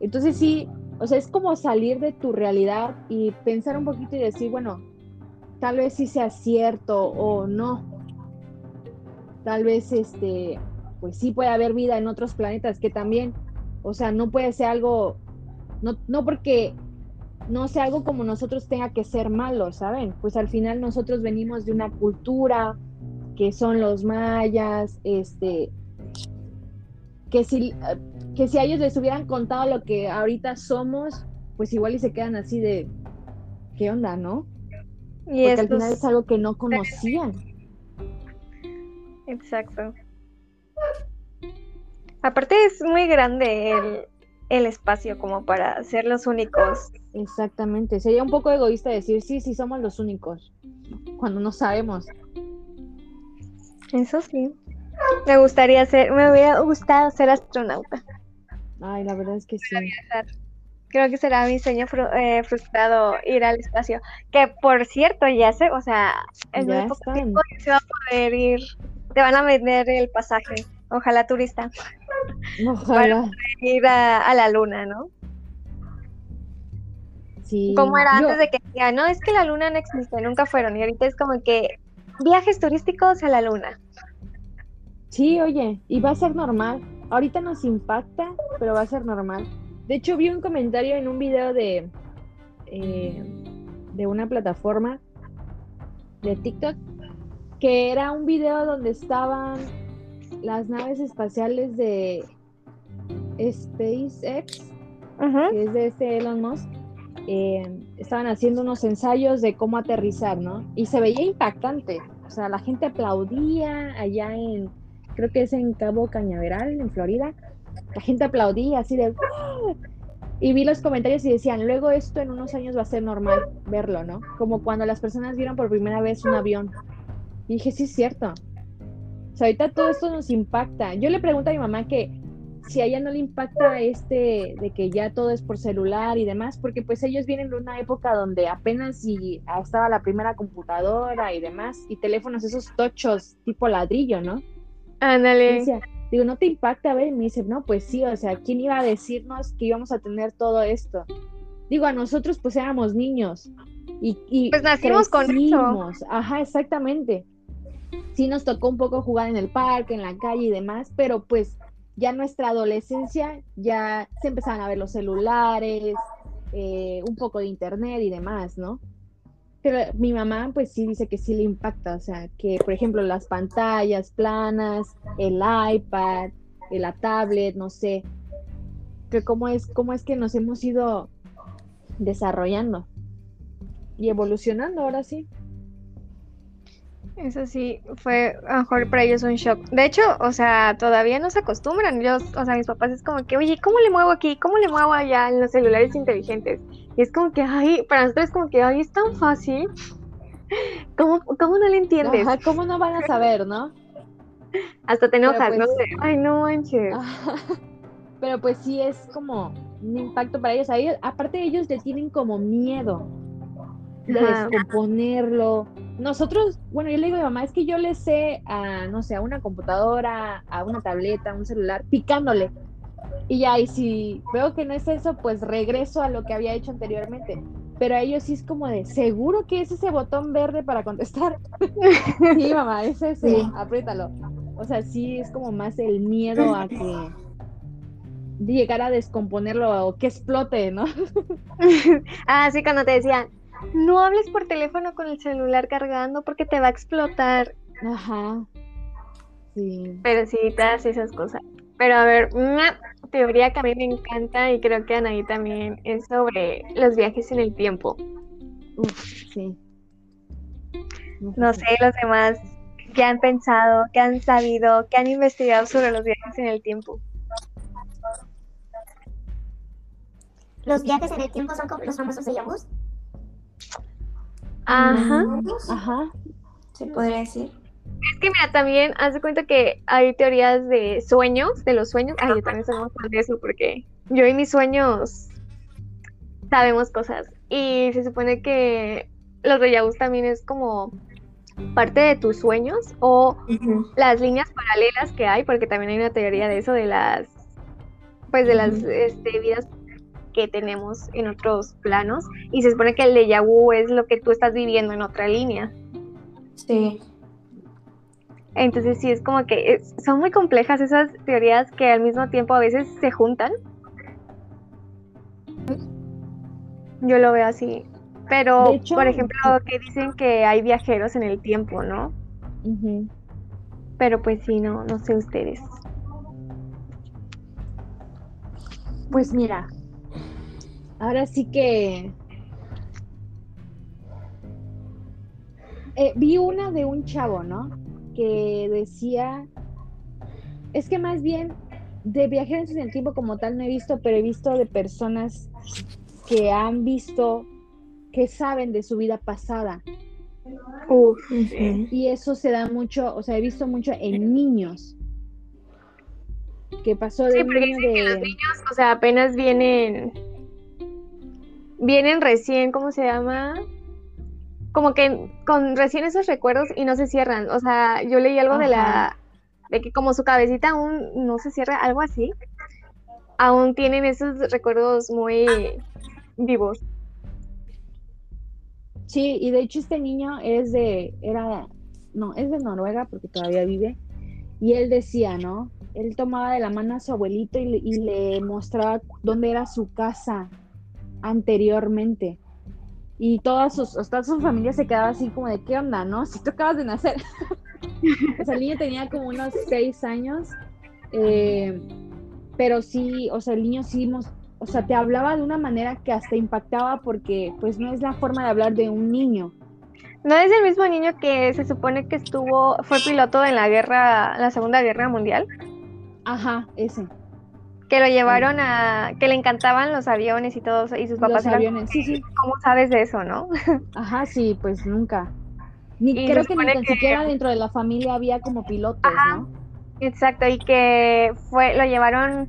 Entonces sí, o sea, es como salir de tu realidad y pensar un poquito y decir, bueno, tal vez sí sea cierto o no. Tal vez este, pues sí puede haber vida en otros planetas que también, o sea, no puede ser algo, no, no porque no sea algo como nosotros tenga que ser malo, ¿saben? Pues al final nosotros venimos de una cultura que son los mayas, este, que si, que si a ellos les hubieran contado lo que ahorita somos, pues igual y se quedan así de, ¿qué onda, no? Y Porque al final es algo que no conocían. Exacto. Aparte es muy grande el, el espacio como para ser los únicos. Exactamente. Sería un poco egoísta decir, sí, sí, somos los únicos, cuando no sabemos. Eso sí. Me gustaría ser, me hubiera gustado ser astronauta. Ay, la verdad es que sí. Creo que será mi sueño fru- eh, frustrado ir al espacio. Que por cierto, ya sé, o sea, en muy poco tiempo se va a poder ir. Te van a vender el pasaje. Ojalá turista. Ojalá. ir a, a la luna, ¿no? Sí. Como era Yo- antes de que digan, no, es que la luna no existe, nunca fueron. Y ahorita es como que viajes turísticos a la luna. Sí, oye, y va a ser normal. Ahorita nos impacta, pero va a ser normal. De hecho, vi un comentario en un video de, eh, de una plataforma de TikTok que era un video donde estaban las naves espaciales de SpaceX, que es de este Elon Musk. eh, estaban haciendo unos ensayos de cómo aterrizar, ¿no? Y se veía impactante. O sea, la gente aplaudía allá en, creo que es en Cabo Cañaveral, en Florida. La gente aplaudía así de "¡Wow!". Y vi los comentarios y decían, luego esto en unos años va a ser normal verlo, ¿no? Como cuando las personas vieron por primera vez un avión. Y dije, sí es cierto. Sea, ahorita todo esto nos impacta. Yo le pregunto a mi mamá que si a ella no le impacta este de que ya todo es por celular y demás, porque pues ellos vienen de una época donde apenas y estaba la primera computadora y demás, y teléfonos esos tochos tipo ladrillo, ¿no? Ándale. digo, ¿no te impacta? A ver, y me dice, no, pues sí, o sea, ¿quién iba a decirnos que íbamos a tener todo esto? Digo, a nosotros pues éramos niños. Y, y Pues nacimos con eso. Ajá, exactamente. Sí nos tocó un poco jugar en el parque, en la calle y demás, pero pues ya nuestra adolescencia ya se empezaban a ver los celulares, eh, un poco de internet y demás, ¿no? Pero mi mamá pues sí dice que sí le impacta, o sea, que por ejemplo las pantallas planas, el iPad, la tablet, no sé, que cómo es, cómo es que nos hemos ido desarrollando y evolucionando ahora sí. Eso sí, fue a lo mejor para ellos un shock. De hecho, o sea, todavía no se acostumbran. Yo, o sea, mis papás es como que, oye, ¿cómo le muevo aquí? ¿Cómo le muevo allá en los celulares inteligentes? Y es como que, ay, para nosotros es como que, ay, es tan fácil. ¿Cómo, cómo no le entiendes? Ajá, ¿cómo no van a saber, no? Hasta te enojas, ¿no? pues- De, Ay, no manches. Pero pues sí es como un impacto para ellos. A ellos aparte ellos le tienen como miedo de descomponerlo. Nosotros, bueno, yo le digo a mi mamá, es que yo le sé a, no sé, a una computadora, a una tableta, a un celular, picándole. Y ya, y si veo que no es eso, pues regreso a lo que había hecho anteriormente. Pero a ellos sí es como de, ¿seguro que es ese botón verde para contestar? sí, mamá, es ese, Sí. apriétalo. O sea, sí es como más el miedo a que llegar a descomponerlo o que explote, ¿no? Ah, sí, cuando te decían, no hables por teléfono con el celular cargando porque te va a explotar. Ajá. Sí. Pero sí, todas esas cosas. Pero a ver, una teoría que a mí me encanta y creo que a Anaí también es sobre los viajes en el tiempo. Uf, sí. No sé, los demás, qué han pensado, qué han sabido, qué han investigado sobre los viajes en el tiempo. Los viajes en el tiempo son como los famosos déjà. Ajá. Ajá. Se podría decir. Es que mira, también haz de cuenta que hay teorías de sueños, de los sueños. Ay, yo también soy muy fan de eso porque yo y mis sueños sabemos cosas. Y se supone que los vus también es como parte de tus sueños o las líneas paralelas que hay, porque también hay una teoría de eso, de las, pues de las este, vidas que tenemos en otros planos. Y se supone que el déjà vu es lo que tú estás viviendo en otra línea. Sí. Entonces sí es como que es- son muy complejas esas teorías que al mismo tiempo a veces se juntan. Yo lo veo así. Pero, hecho, por ejemplo, que dicen que hay viajeros en el tiempo, ¿no? Pero pues sí, no, no sé ustedes. Pues mira, ahora sí que eh, vi una de un chavo, ¿no? Que decía, es que más bien de viajeros en el tiempo como tal no he visto, pero he visto de personas que han visto, que saben de su vida pasada. Y eso se da mucho, o sea, he visto mucho en niños. Que pasó de Sí, porque niño que los de... niños, o sea, apenas vienen, vienen recién, ¿cómo se llama? Como que con recién esos recuerdos y no se cierran. O sea, yo leí algo de la, de que como su cabecita aún no se cierra, algo así, aún tienen esos recuerdos muy vivos. Sí, y de hecho este niño es de, era, no, es de Noruega porque todavía vive, y él decía, ¿no? Él tomaba de la mano a su abuelito y le, y le mostraba dónde era su casa anteriormente. Y todas sus, toda su familia se quedaba así como de, ¿qué onda, no? Si tú acabas de nacer. o sea, el niño tenía como unos seis años, eh, pero sí, o sea, el niño sí, o sea, te hablaba de una manera que hasta impactaba porque pues no es la forma de hablar de un niño. ¿No es el mismo niño que se supone que estuvo, fue piloto en la guerra, la Segunda Guerra Mundial? Ajá, ese. Que lo llevaron a, que le encantaban los aviones y todo, eso, y sus papás Los eran, aviones, sí, sí. ¿cómo sabes de eso, no? Ajá, sí, pues nunca. Ni, Y creo que ni tan que- siquiera dentro de la familia había como pilotos, Ajá. ¿no? Exacto, y que fue, lo llevaron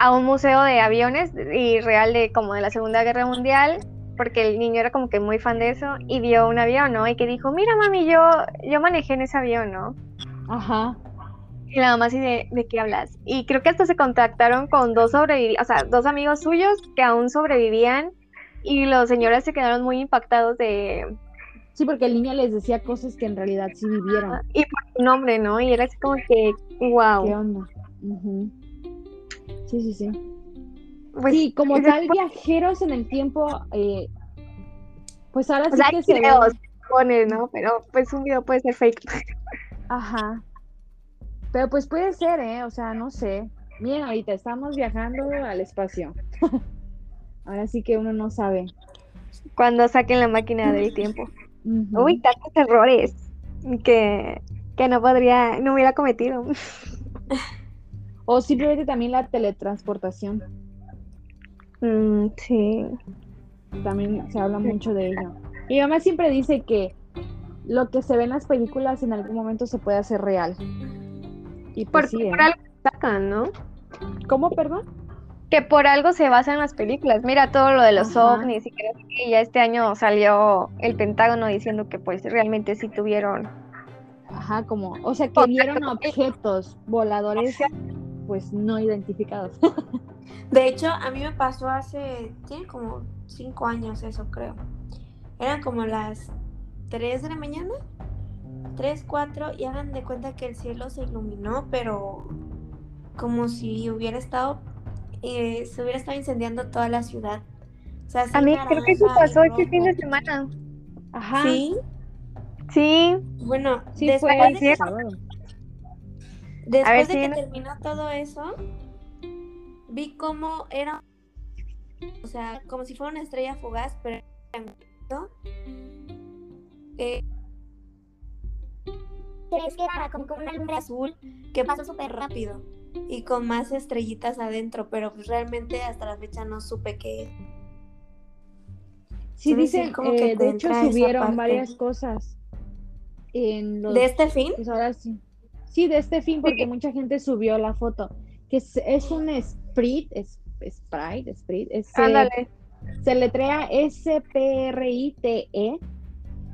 a un museo de aviones y real de como de la Segunda Guerra Mundial, porque el niño era como que muy fan de eso y vio un avión, ¿no? Y que dijo, mira mami, yo, yo manejé en ese avión, ¿no? Ajá. Y la mamá así de, ¿de qué hablas? Y creo que hasta se contactaron con dos sobrevivientes, o sea, dos amigos suyos que aún sobrevivían y los señores se quedaron muy impactados de, Sí, porque el niño les decía cosas que en realidad sí vivieron. y por su nombre, ¿no? Y era así como que, wow. ¿Qué onda? Sí, sí, sí. Pues, sí, como tal, tipo- viajeros en el tiempo, eh, pues ahora o sí sea, que hay se ve- videos, pones, ¿no? Pero pues un video puede ser fake. Ajá. Pero pues puede ser, ¿eh? O sea, no sé. Miren, ahorita estamos viajando al espacio. Ahora sí que uno no sabe. Cuando saquen la máquina del tiempo. Uy, tantos errores que, que no podría, no hubiera cometido. O simplemente también la teletransportación. Mm, sí. También se habla mucho de ello. Mi mamá siempre dice que lo que se ve en las películas en algún momento se puede hacer real. Y pues Porque sí, ¿eh? por algo sacan, ¿no? ¿Cómo, perdón? Que por algo se basan las películas. Mira todo lo de los Ajá. ovnis y que sé qué, ya este año salió el Pentágono diciendo que pues realmente sí tuvieron. Ajá, como, o sea, que vieron objetos voladores pues no identificados. De hecho, a mí me pasó hace, tiene como cinco años eso creo. Eran como las 3 de la mañana, 3, 4, y hagan de cuenta que el cielo se iluminó, pero como si hubiera estado, eh, se hubiera estado incendiando toda la ciudad. O sea, así A mí creo que eso pasó este fin de semana. Ajá. Sí, Sí, bueno, Sí, después fue de que. Después ver, de que terminó todo eso, vi cómo era, o sea, como si fuera una estrella fugaz, pero. Eh, ¿Crees que era como con una lumbre azul? que pasó súper rápido. y con más estrellitas adentro, pero pues realmente hasta la fecha no supe qué. Sí, dicen, como que eh, te de hecho subieron varias cosas en los, De este fin, pues ahora sí. Sí, de este fin, porque mucha gente subió la foto, que es, es un Sprite, es, Sprite, Sprite, es, se- ándale. se letrea S-P-R-I-T-E E,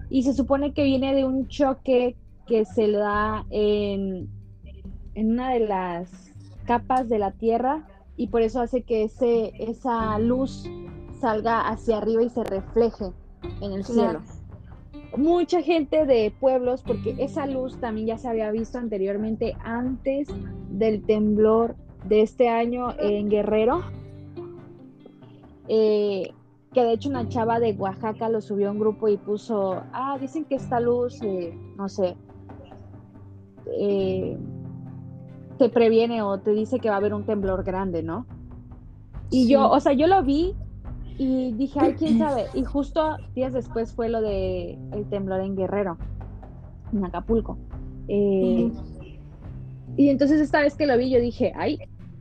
y se supone que viene de un choque que se le da en, en una de las capas de la Tierra y por eso hace que ese, esa luz salga hacia arriba y se refleje en el cielo. Mucha gente de pueblos, porque esa luz también ya se había visto anteriormente antes del temblor de este año en Guerrero, eh, que de hecho una chava de Oaxaca lo subió a un grupo y puso, ah, dicen que esta luz, eh, no sé, eh, te previene o te dice que va a haber un temblor grande, ¿no? Y Sí. yo, o sea, yo lo vi y dije, ay, quién sabe. Y justo días después fue lo de el temblor en Guerrero, en Acapulco. Eh, Y entonces esta vez que lo vi, yo dije, ay,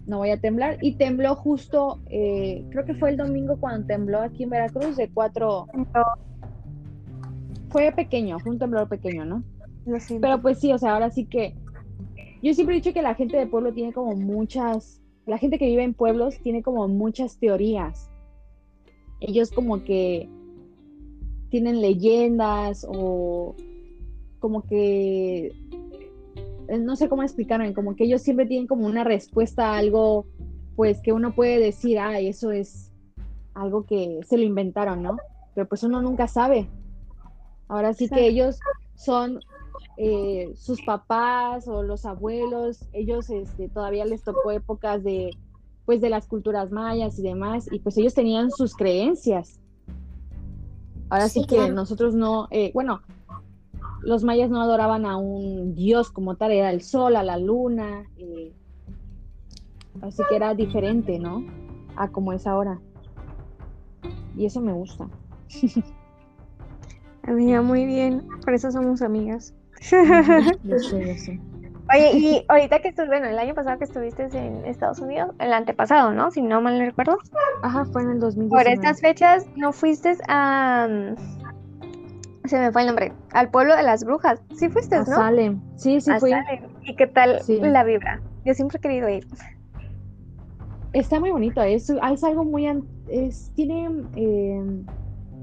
no voy a temblar. Y tembló justo, eh, creo que fue el domingo cuando tembló aquí en Veracruz, de cuatro. Fue pequeño, fue un temblor pequeño, ¿no? Lo siento. Pero pues sí, o sea, ahora sí que yo siempre he dicho que la gente de pueblo tiene como muchas, la gente que vive en pueblos tiene como muchas teorías. Ellos como que tienen leyendas o como que no sé cómo explicarme, como que ellos siempre tienen como una respuesta a algo, pues que uno puede decir, ay, eso es algo que se lo inventaron, ¿no? Pero pues uno nunca sabe. Ahora sí que ellos son eh, sus papás o los abuelos, ellos este, todavía les tocó épocas de, pues, de las culturas mayas y demás, y pues ellos tenían sus creencias. Ahora sí, que nosotros no, eh, bueno, los mayas no adoraban a un dios como tal, era el sol, a la luna, eh, así que era diferente, ¿no? A como es ahora. Y eso me gusta. Amiga, muy bien. Por eso somos amigas. Yo sé, yo sé. Oye, y ahorita que estuviste, bueno, el año pasado que estuviste en Estados Unidos, el antepasado, ¿no? Si no mal recuerdo. Ajá, fue en el 2019. Por estas fechas, ¿no fuiste a... Se me fue el nombre. Al pueblo de las brujas. Sí fuiste, A ¿no? Salem. Sí, sí A fui. Salem. ¿Y qué tal Sí. la vibra? Yo siempre he querido ir. Está muy bonito, es, es algo muy, es, tiene, eh,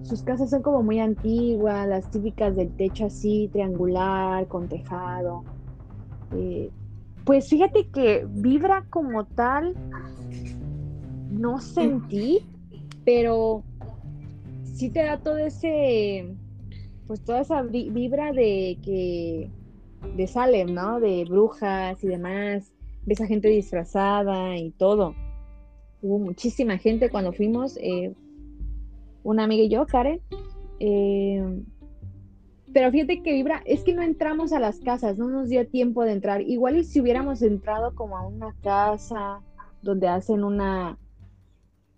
sus casas son como muy antiguas, las típicas del techo así, triangular, con tejado. Eh, pues fíjate que vibra como tal, no sentí, pero sí te da todo ese, pues toda esa vi- vibra de que, de Salem, ¿no? De brujas y demás, ves a gente disfrazada y todo. Hubo muchísima gente cuando fuimos, eh, una amiga y yo, Karen. eh, pero fíjate que vibra, es que no entramos a las casas, no nos dio tiempo de entrar. Igual y si hubiéramos entrado como a una casa donde hacen una,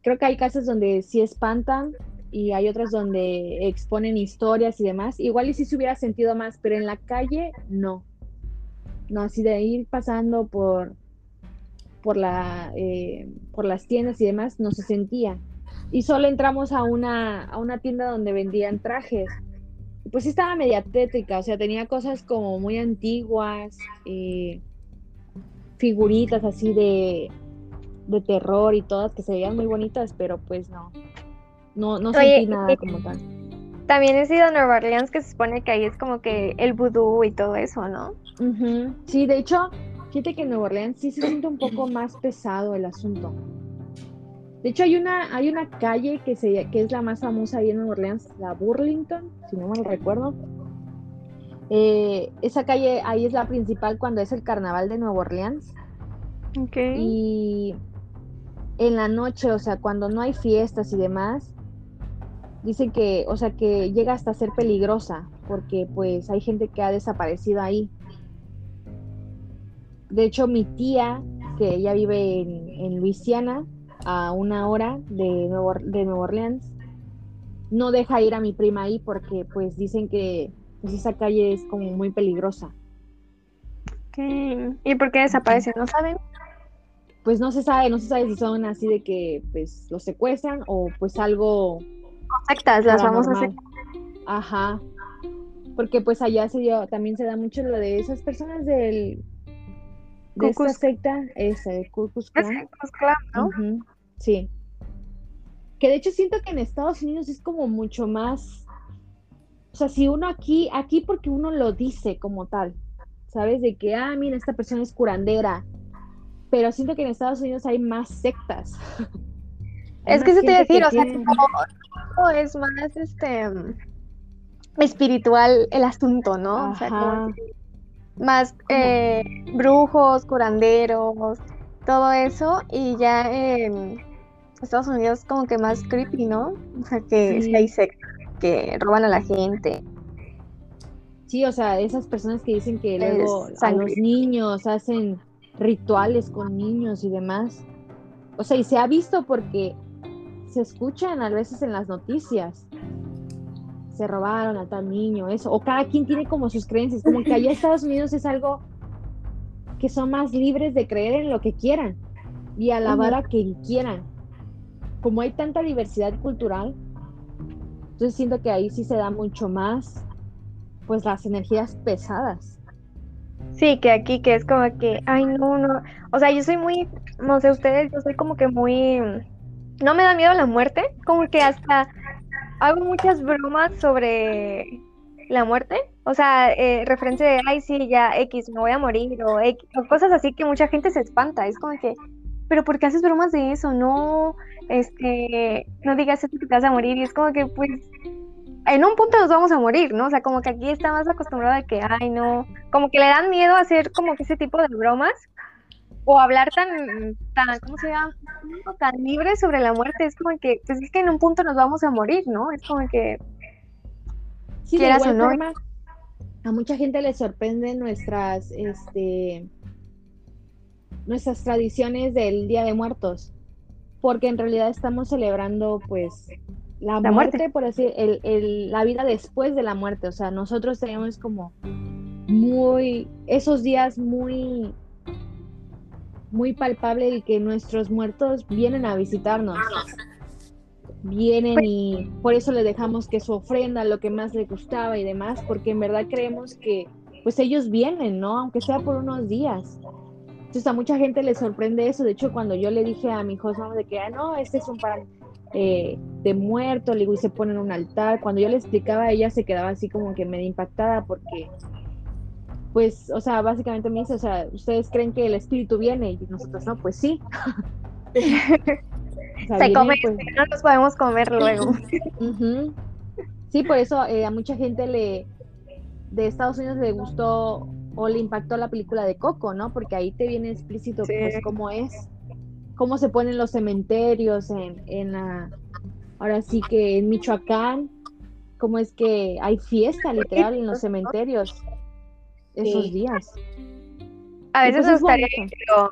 creo que hay casas donde sí espantan y hay otras donde exponen historias y demás. Igual y si se hubiera sentido más, pero en la calle no. No, así de ir pasando por, por, la, eh, por las tiendas y demás, no se sentía. Y solo entramos a una, a una tienda donde vendían trajes. Pues sí estaba media tétrica, o sea, tenía cosas como muy antiguas, eh, figuritas así de, de terror y todas que se veían muy bonitas, pero pues no, no, no Oye, sentí nada como tal. También he sido a Nueva Orleans, que se supone que ahí es como que el vudú y todo eso, ¿no? Sí, de hecho, fíjate que en Nueva Orleans sí se siente un poco más pesado el asunto. De hecho, hay una, hay una calle que, se, que es la más famosa ahí en Nueva Orleans, la Burlington, si no mal recuerdo. Eh, esa calle ahí es la principal cuando es el carnaval de Nueva Orleans. Ok. Y en la noche, o sea, cuando no hay fiestas y demás, dicen que, o sea, que llega hasta ser peligrosa, porque pues hay gente que ha desaparecido ahí. De hecho, mi tía, que ella vive en, en Luisiana, a una hora de Nuevo, de Nueva Orleans, no deja ir a mi prima ahí porque pues dicen que pues, esa calle es como muy peligrosa. ¿Y por qué desaparecen? ¿No saben? pues no se sabe, no se sabe si son así de que pues los secuestran o pues algo Sectas, las famosas paranormal. Ajá. Porque pues allá se dio, también se da mucho lo de esas personas del de Ku esta secta, esa, de Ku Klux Klan. sectas. ¿no? Sí. Que de hecho siento que en Estados Unidos es como mucho más, o sea, si uno aquí, aquí porque uno lo dice como tal, ¿sabes? De que, ah, mira, esta persona es curandera, pero siento que en Estados Unidos hay más sectas. Hay Es que eso te iba a decir, o sea, tiene- es más este espiritual el asunto, ¿no? O sea, como más eh, brujos, curanderos, todo eso, y ya en Estados Unidos como que más creepy, ¿no? O sea, que Sí. que roban a la gente. Sí, o sea, esas personas que dicen que Es luego a los niños hacen rituales con niños y demás. O sea, y se ha visto porque se escuchan a veces en las noticias. Se robaron a tal niño, eso. O cada quien tiene como sus creencias. Como que allá en Estados Unidos es algo que son más libres de creer en lo que quieran y alabar a quien quieran. Como hay tanta diversidad cultural, entonces siento que ahí sí se da mucho más pues las energías pesadas. Sí, que aquí que es como que, ay, no, no. O sea, yo soy muy, no sé ustedes, yo soy como que muy, no me da miedo la muerte, como que hasta hago muchas bromas sobre la muerte, O sea, eh, referencia de, ay, sí, ya X, me voy a morir, o, X, o cosas así que mucha gente se espanta. Es como que, pero ¿por qué haces bromas de eso? No, este, no digas eso que te vas a morir. Y es como que, pues, en un punto nos vamos a morir, ¿no? O sea, como que aquí está más acostumbrado a que, ay, no, como que le dan miedo a hacer como que ese tipo de bromas o hablar tan, tan, ¿cómo se llama? Tan libre sobre la muerte. Es como que, pues es que en un punto nos vamos a morir, ¿no? Es como que, Sí, quieras o no. forma, a mucha gente le sorprenden nuestras, este, nuestras tradiciones del Día de Muertos, porque en realidad estamos celebrando, pues, la, La muerte, muerte. por decir, el, el- la vida después de la muerte. O sea, nosotros tenemos como muy, esos días muy, muy palpable y que nuestros muertos vienen a visitarnos. Vienen Pues y por eso le dejamos que su ofrenda, lo que más le gustaba y demás, porque en verdad creemos que pues ellos vienen, ¿no? Aunque sea por unos días. Entonces a mucha gente le sorprende eso. De hecho, cuando yo le dije a mi hijo de que, ah, no, este es un pan eh, de muerto, le digo, y se pone en un altar. Cuando yo le explicaba, ella se quedaba así como que medio impactada porque, pues, o sea, básicamente me dice, o sea, ¿ustedes creen que el espíritu viene? Y nosotros, no, pues sí. O sea, se come, pues, no nos podemos comer luego. Sí, por eso eh, a mucha gente le de Estados Unidos le gustó o le impactó la película de Coco, ¿no? Porque ahí te viene explícito Sí. pues cómo es, cómo se ponen los cementerios en, en la, ahora sí que en Michoacán, cómo es que hay fiesta literal en los cementerios esos Sí. días. A veces me gustaría, pero,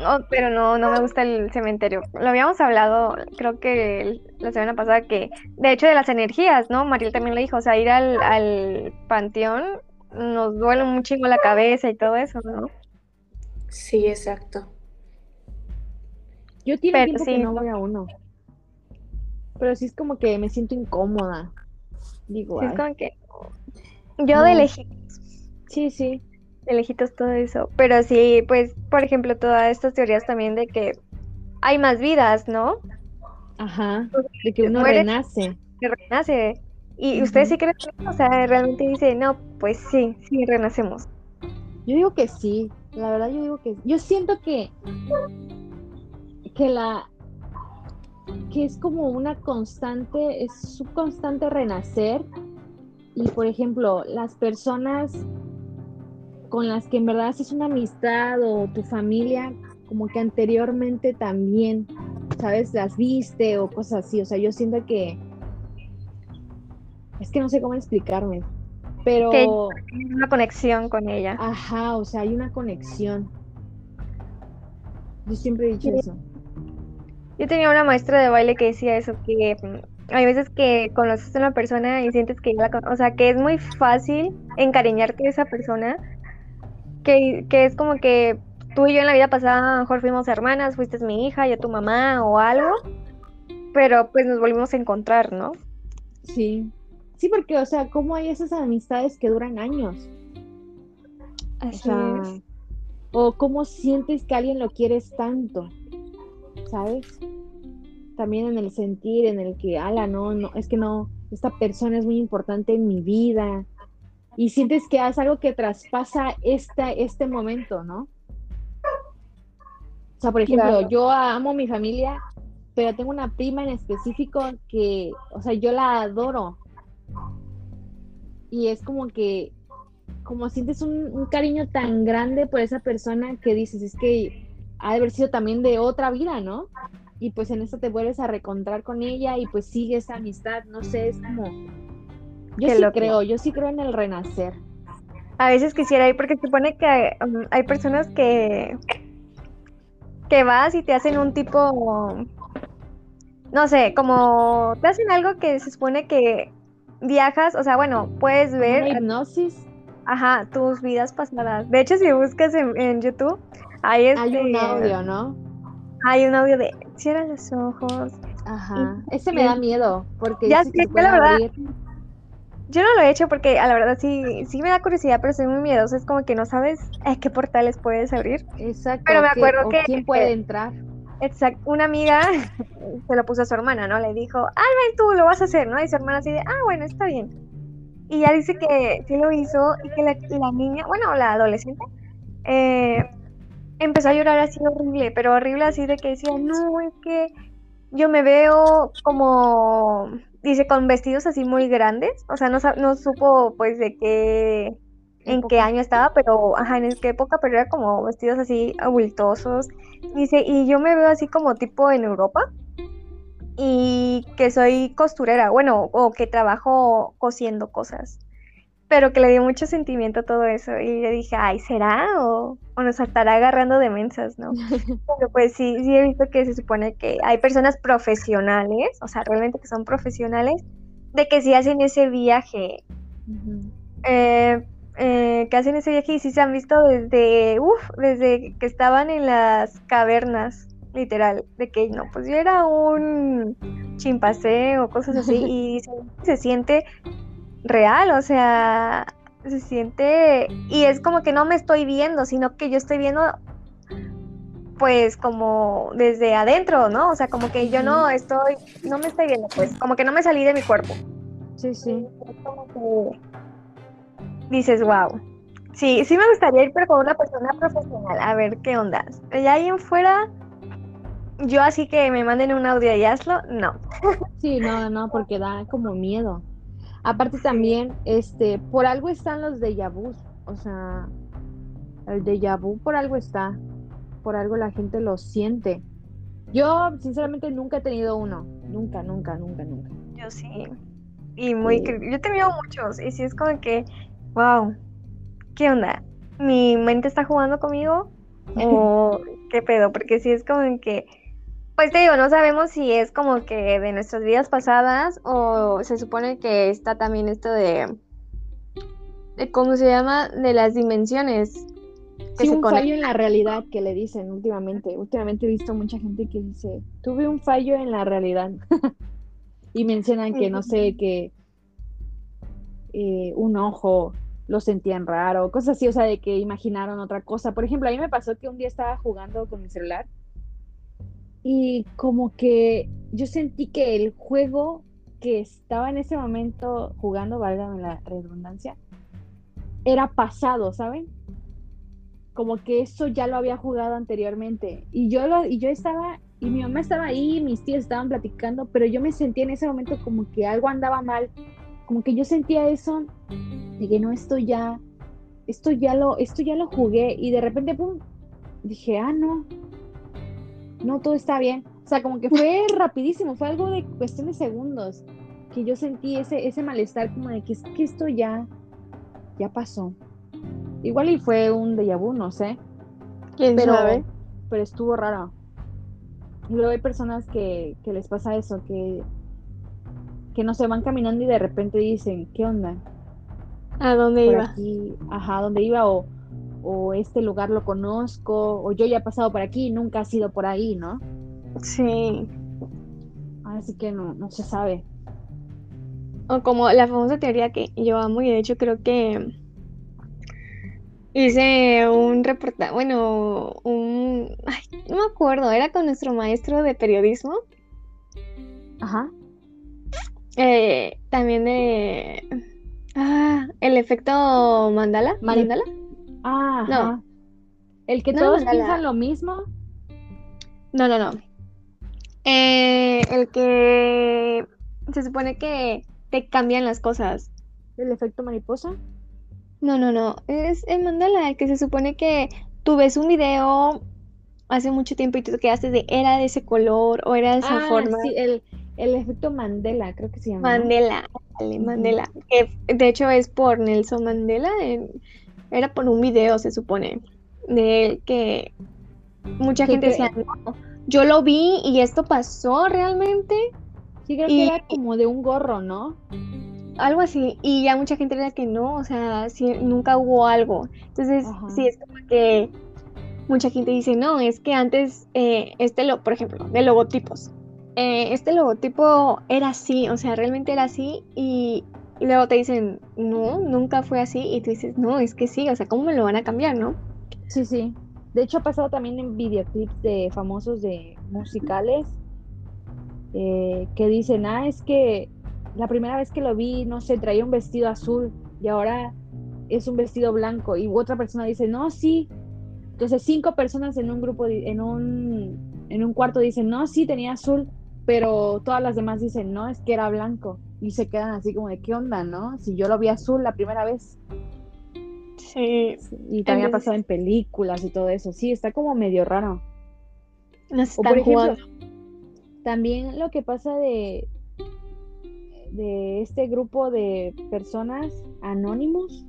no, pero no, no me gusta el cementerio. Lo habíamos hablado, creo que la semana pasada, que de hecho de las energías, ¿no? Mariel también lo dijo, o sea, ir al, al panteón nos duele un chingo la cabeza y todo eso, ¿no? Sí, exacto. Yo tiene Pero tiempo sí. que no voy a uno. Pero sí es como que me siento incómoda. Digo, Sí, es como que yo de No. lejitos, sí, sí. De lejitos todo eso. Pero sí, pues, por ejemplo, todas estas teorías también de que hay más vidas, ¿no? Ajá, de que uno mueres- renace. Que renace. Y ustedes sí creen, o sea, realmente dice, no, pues sí, sí renacemos. Yo digo que sí, la verdad yo digo que yo siento que que la que es como una constante, es su constante renacer y por ejemplo, las personas con las que en verdad haces una amistad o tu familia como que anteriormente también, ¿sabes? Las viste o cosas así, o sea, yo siento que es que no sé cómo explicarme, pero Que- Una conexión con ella. Ajá, o sea, hay una conexión. Yo siempre he dicho Sí. eso. Yo tenía una maestra de baile que decía eso, que mm, hay veces que conoces a una persona y sientes que ya la o sea, que es muy fácil encariñarte de esa persona, que, que es como que tú y yo en la vida pasada a lo mejor fuimos hermanas, fuiste mi hija, yo tu mamá o algo, pero pues nos volvimos a encontrar, ¿no? Sí. Sí, porque, o sea, ¿cómo hay esas amistades que duran años? O Así sea, es. o cómo sientes que alguien lo quieres tanto, ¿sabes? También en el sentir, en el que, ala, no, no, es que no, esta persona es muy importante en mi vida. Y sientes que es algo que traspasa esta, este momento, ¿no? O sea, por ejemplo, Claro. yo amo mi familia, pero tengo una prima en específico que, o sea, yo la adoro. Y es como que, como sientes un, un cariño tan grande por esa persona que dices, es que ha de haber sido también de otra vida, ¿no? Y pues en esto te vuelves a recontrar con ella y pues sigue esa amistad, no sé, es como... Yo Qué sí loco. creo, yo sí creo en el renacer. A veces quisiera ir porque se supone que um, hay personas que que vas y te hacen un tipo no sé, como te hacen algo que se supone que viajas, o sea, bueno, puedes Una ver, hipnosis, ajá, tus vidas pasadas. De hecho, si buscas en, en YouTube, hay hay un este, audio, ¿no? hay un audio de cierra los ojos. Ajá, ese me da miedo porque Ya que sé, yo la verdad- abrir. Yo no lo he hecho porque a la verdad sí, sí me da curiosidad, pero soy muy miedosa. Es como que no sabes eh, qué portales puedes abrir. Exacto. Pero me acuerdo que- quién puede entrar. Exacto, una amiga se lo puso a su hermana, ¿no? Le dijo, ven tú, lo vas a hacer, ¿no? Y su hermana así de, ah, bueno, está bien. y ya dice que sí lo hizo y que la, la niña, bueno, la adolescente, eh, empezó a llorar así horrible, pero horrible así de que decía, no, es que yo me veo como, dice, con vestidos así muy grandes, o sea, no, no supo pues de qué, en qué año estaba, pero, ajá, en qué época, pero era como vestidos así abultosos, dice, y yo me veo así como tipo en Europa, y que soy costurera, bueno, o que trabajo cosiendo cosas, pero que le dio mucho sentimiento a todo eso, y yo dije, ay, ¿será? O, o nos estará agarrando de mensas, ¿no? Pero pues sí, sí he visto que se supone que hay personas profesionales, o sea, realmente que son profesionales, de que sí hacen ese viaje, eh, eh, que hacen ese viaje y sí se han visto desde, uf, desde que estaban en las cavernas, literal, de que no, pues yo era un chimpancé o cosas así, y se, se siente real, o sea, se siente, y es como que no me estoy viendo, sino que yo estoy viendo pues como desde adentro, ¿no? O sea, como que yo no estoy, no me estoy viendo, pues, como que no me salí de mi cuerpo. Sí, sí. Es como que dices, wow. Sí, sí me gustaría ir, pero con una persona profesional, a ver qué onda. Ya ahí en fuera, yo así que me manden un audio y hazlo, no. Sí, no, no, porque da como miedo. Aparte también, este, por algo están los déjà vus, o sea, el déjà vu por algo está, por algo la gente lo siente. Yo, sinceramente, nunca he tenido uno, nunca, nunca, nunca, nunca. Yo sí. Y muy, Sí. yo he tenido muchos, y sí es como que, wow, ¿qué onda? ¿Mi mente está jugando conmigo? ¿O qué pedo? Porque sí es como que, pues te digo, no sabemos si es como que de nuestras vidas pasadas o se supone que está también esto de, de ¿cómo se llama? De las dimensiones que Sí, se un fallo en la realidad que le dicen últimamente. Últimamente he visto mucha gente que dice, tuve un fallo en la realidad. y mencionan que, no sé, que eh, un ojo lo sentían raro, cosas así, o sea, de que imaginaron otra cosa. Por ejemplo, a mí me pasó que un día estaba jugando con mi celular y como que yo sentí que el juego que estaba en ese momento jugando, válgame la redundancia, era pasado, ¿saben? Como que eso ya lo había jugado anteriormente. Y yo y yo estaba, y mi mamá estaba ahí, mis tíos estaban platicando, pero yo me sentía en ese momento como que algo andaba mal. Como que yo sentía eso de que no, esto ya, esto ya lo, esto ya lo jugué. Y de repente, pum, dije, ah, no, no, todo está bien. O sea, como que fue rapidísimo, fue algo de cuestión de segundos que yo sentí ese, ese malestar como de que es que esto ya, ya pasó. Igual y fue un déjà vu, no sé, ¿Quién pero, sabe? pero estuvo raro. Y luego hay personas que, que les pasa eso, que, que no se van caminando y de repente dicen, ¿qué onda? ¿A dónde Por iba? aquí, ajá, ¿dónde iba? O, o este lugar lo conozco, o yo ya he pasado por aquí y nunca he sido por ahí, ¿no? Sí. Así que no, no se sabe. O como la famosa teoría que yo amo y de hecho creo que hice un reportaje, bueno, un, ay, no me acuerdo, era con nuestro maestro de periodismo, Ajá. eh, también de, ah, el efecto mandala, mandala, Ah, No. El que No, todos piensan lo mismo. no, no, no, Eh, el que se supone que te cambian las cosas. El efecto mariposa. No, no, no. Es el mandala, el que se supone que tú ves un video hace mucho tiempo y tú te quedaste de era de ese color o era de esa Ah, forma. sí, el, el efecto Mandela, creo que se llama. ¿no? Mandela. Mandela. Que de hecho es por Nelson Mandela. en- era por un video, se supone, de él que mucha gente decía, no, yo lo vi y esto pasó realmente. Sí, creo y- que era como de un gorro, ¿no? Algo así, y ya mucha gente era que no, o sea, sí, nunca hubo algo. Entonces, Ajá. sí, es como que mucha gente dice, no, es que antes, eh, este, lo, por ejemplo, de logotipos, eh, este logotipo era así, o sea, realmente era así, y, y luego te dicen, no, nunca fue así, y tú dices, no, es que sí, o sea, ¿cómo me lo van a cambiar, no? Sí, sí. De hecho, ha pasado también en videoclips de famosos de musicales eh, que dicen, ah, es que la primera vez que lo vi, no sé, traía un vestido azul y ahora es un vestido blanco y otra persona dice, no, sí. Entonces cinco personas en un grupo, en un, en un cuarto dicen, no, sí, tenía azul, pero todas las demás dicen, no, es que era blanco. Y se quedan así como de, ¿qué onda, no? Si yo lo vi azul la primera vez. Sí. Y también ha pasado en películas y todo eso. Sí, está como medio raro. O por ejemplo, también lo que pasa de, de este grupo de personas anónimos,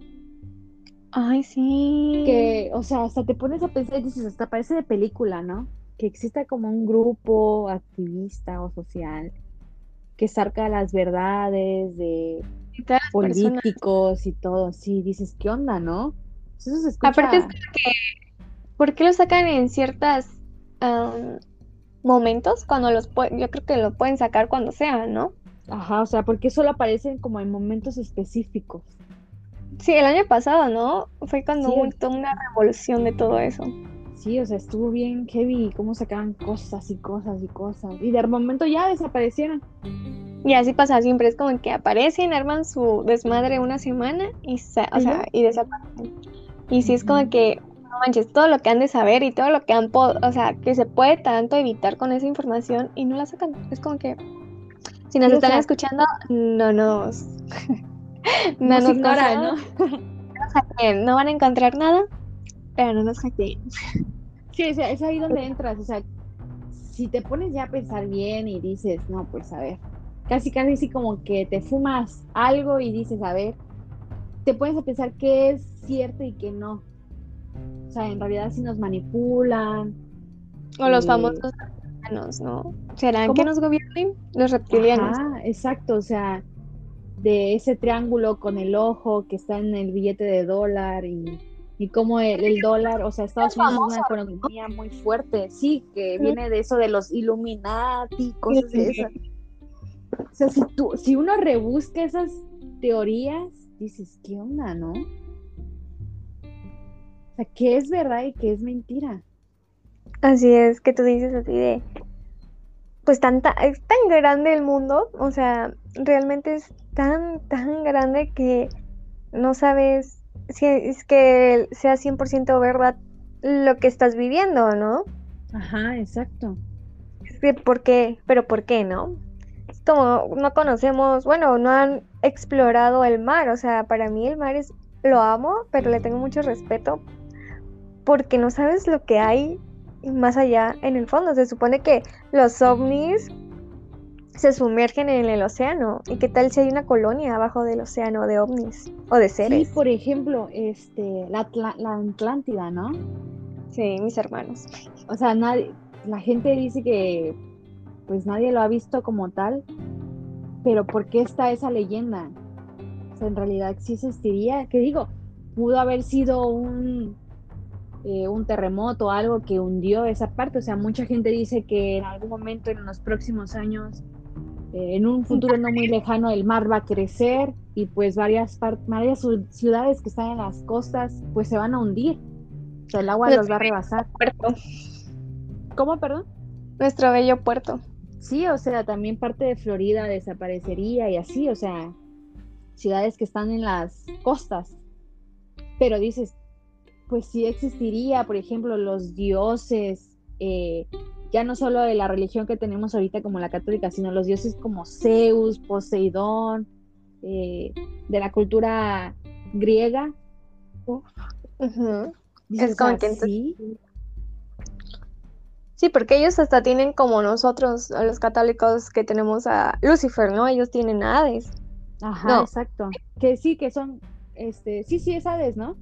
Ay, sí. que, o sea, hasta te pones a pensar y dices, hasta parece de película, ¿no? Que exista como un grupo activista o social que saca las verdades de Y políticos y todo, sí, dices, ¿qué onda, no? Pues Eso se escucha... Aparte es que, ¿por qué lo sacan en ciertos momentos? Cuando los yo creo que lo pueden sacar cuando sea, ¿no? Ajá, o sea, porque solo aparecen como en momentos específicos. Sí, el año pasado, ¿no? Fue cuando Sí. hubo una revolución de todo eso. Sí, o sea, estuvo bien heavy cómo sacaban cosas y cosas y cosas. Y de momento ya desaparecieron. Y así pasa siempre, es como que aparecen, arman su desmadre una semana y, sa- o Y sea, y desaparecen. Y sí es como que, no manches, todo lo que han de saber y todo lo que han, po- o sea, que se puede tanto evitar con esa información y no la sacan. Es como que, si nos están escuchando, no nos... no Nos nos ignoran, ¿no? no van a encontrar nada, pero no nos hackeen. Sí, o sea, es ahí donde entras. O sea, si te pones ya a pensar bien y dices, no, pues a ver, casi casi así como que te fumas algo y dices, a ver, te pones a pensar qué es cierto y qué no. O sea, en realidad si nos manipulan. O los Eh, famosos reptilianos, ¿no? ¿Serán que ¿cómo? nos gobiernen los reptilianos? Ajá, exacto, o sea, de ese triángulo con el ojo que está en el billete de dólar y, y cómo el, el dólar, o sea, Estados Unidos es una economía muy fuerte, sí, que viene de eso de los Illuminati, cosas de esas. O sea, si tú, si uno rebusca esas teorías, dices, ¿qué onda, no? O sea, ¿qué es verdad y qué es mentira? Así es, que tú dices así de, pues tanta, es tan grande el mundo, o sea, realmente es tan, tan grande que no sabes si es que sea 100% verdad lo que estás viviendo, ¿no? Ajá, exacto. ¿por qué? Pero ¿por qué, no? Es como no conocemos, bueno, no han explorado el mar, o sea, para mí el mar es, lo amo, pero le tengo mucho respeto porque no sabes lo que hay más allá en el fondo. Se supone que los ovnis se sumergen en el océano. ¿Y qué tal si hay una colonia abajo del océano de ovnis o de Sí, seres? por ejemplo, este, la, la Atlántida, ¿no? Sí, mis hermanos. O sea, nadie, la gente dice que pues nadie lo ha visto como tal, pero ¿por qué está esa leyenda? O sea, en realidad sí existiría, que digo, pudo haber sido un, eh, un terremoto, algo que hundió esa parte, o sea, mucha gente dice que en algún momento en los próximos años, eh, en un futuro no muy lejano, el mar va a crecer y pues varias, varias ciu- ciudades que están en las costas pues se van a hundir, o sea, el agua Nuestro los va a rebasar. Puerto. ¿Cómo, perdón? Nuestro bello puerto. Sí, o sea, también parte de Florida desaparecería y así, o sea, ciudades que están en las costas. Pero dices, pues sí existiría, por ejemplo, los dioses, eh, ya no solo de la religión que tenemos ahorita como la católica, sino los dioses como Zeus, Poseidón, eh, de la cultura griega. Ujú. Dices, como "Ah, que entonces- sí, Sí, porque ellos hasta tienen como nosotros, los católicos, que tenemos a Lucifer, ¿no? Ellos tienen a Hades. ajá, No. exacto. Que sí, que son, este, sí, sí, es Hades, ¿no?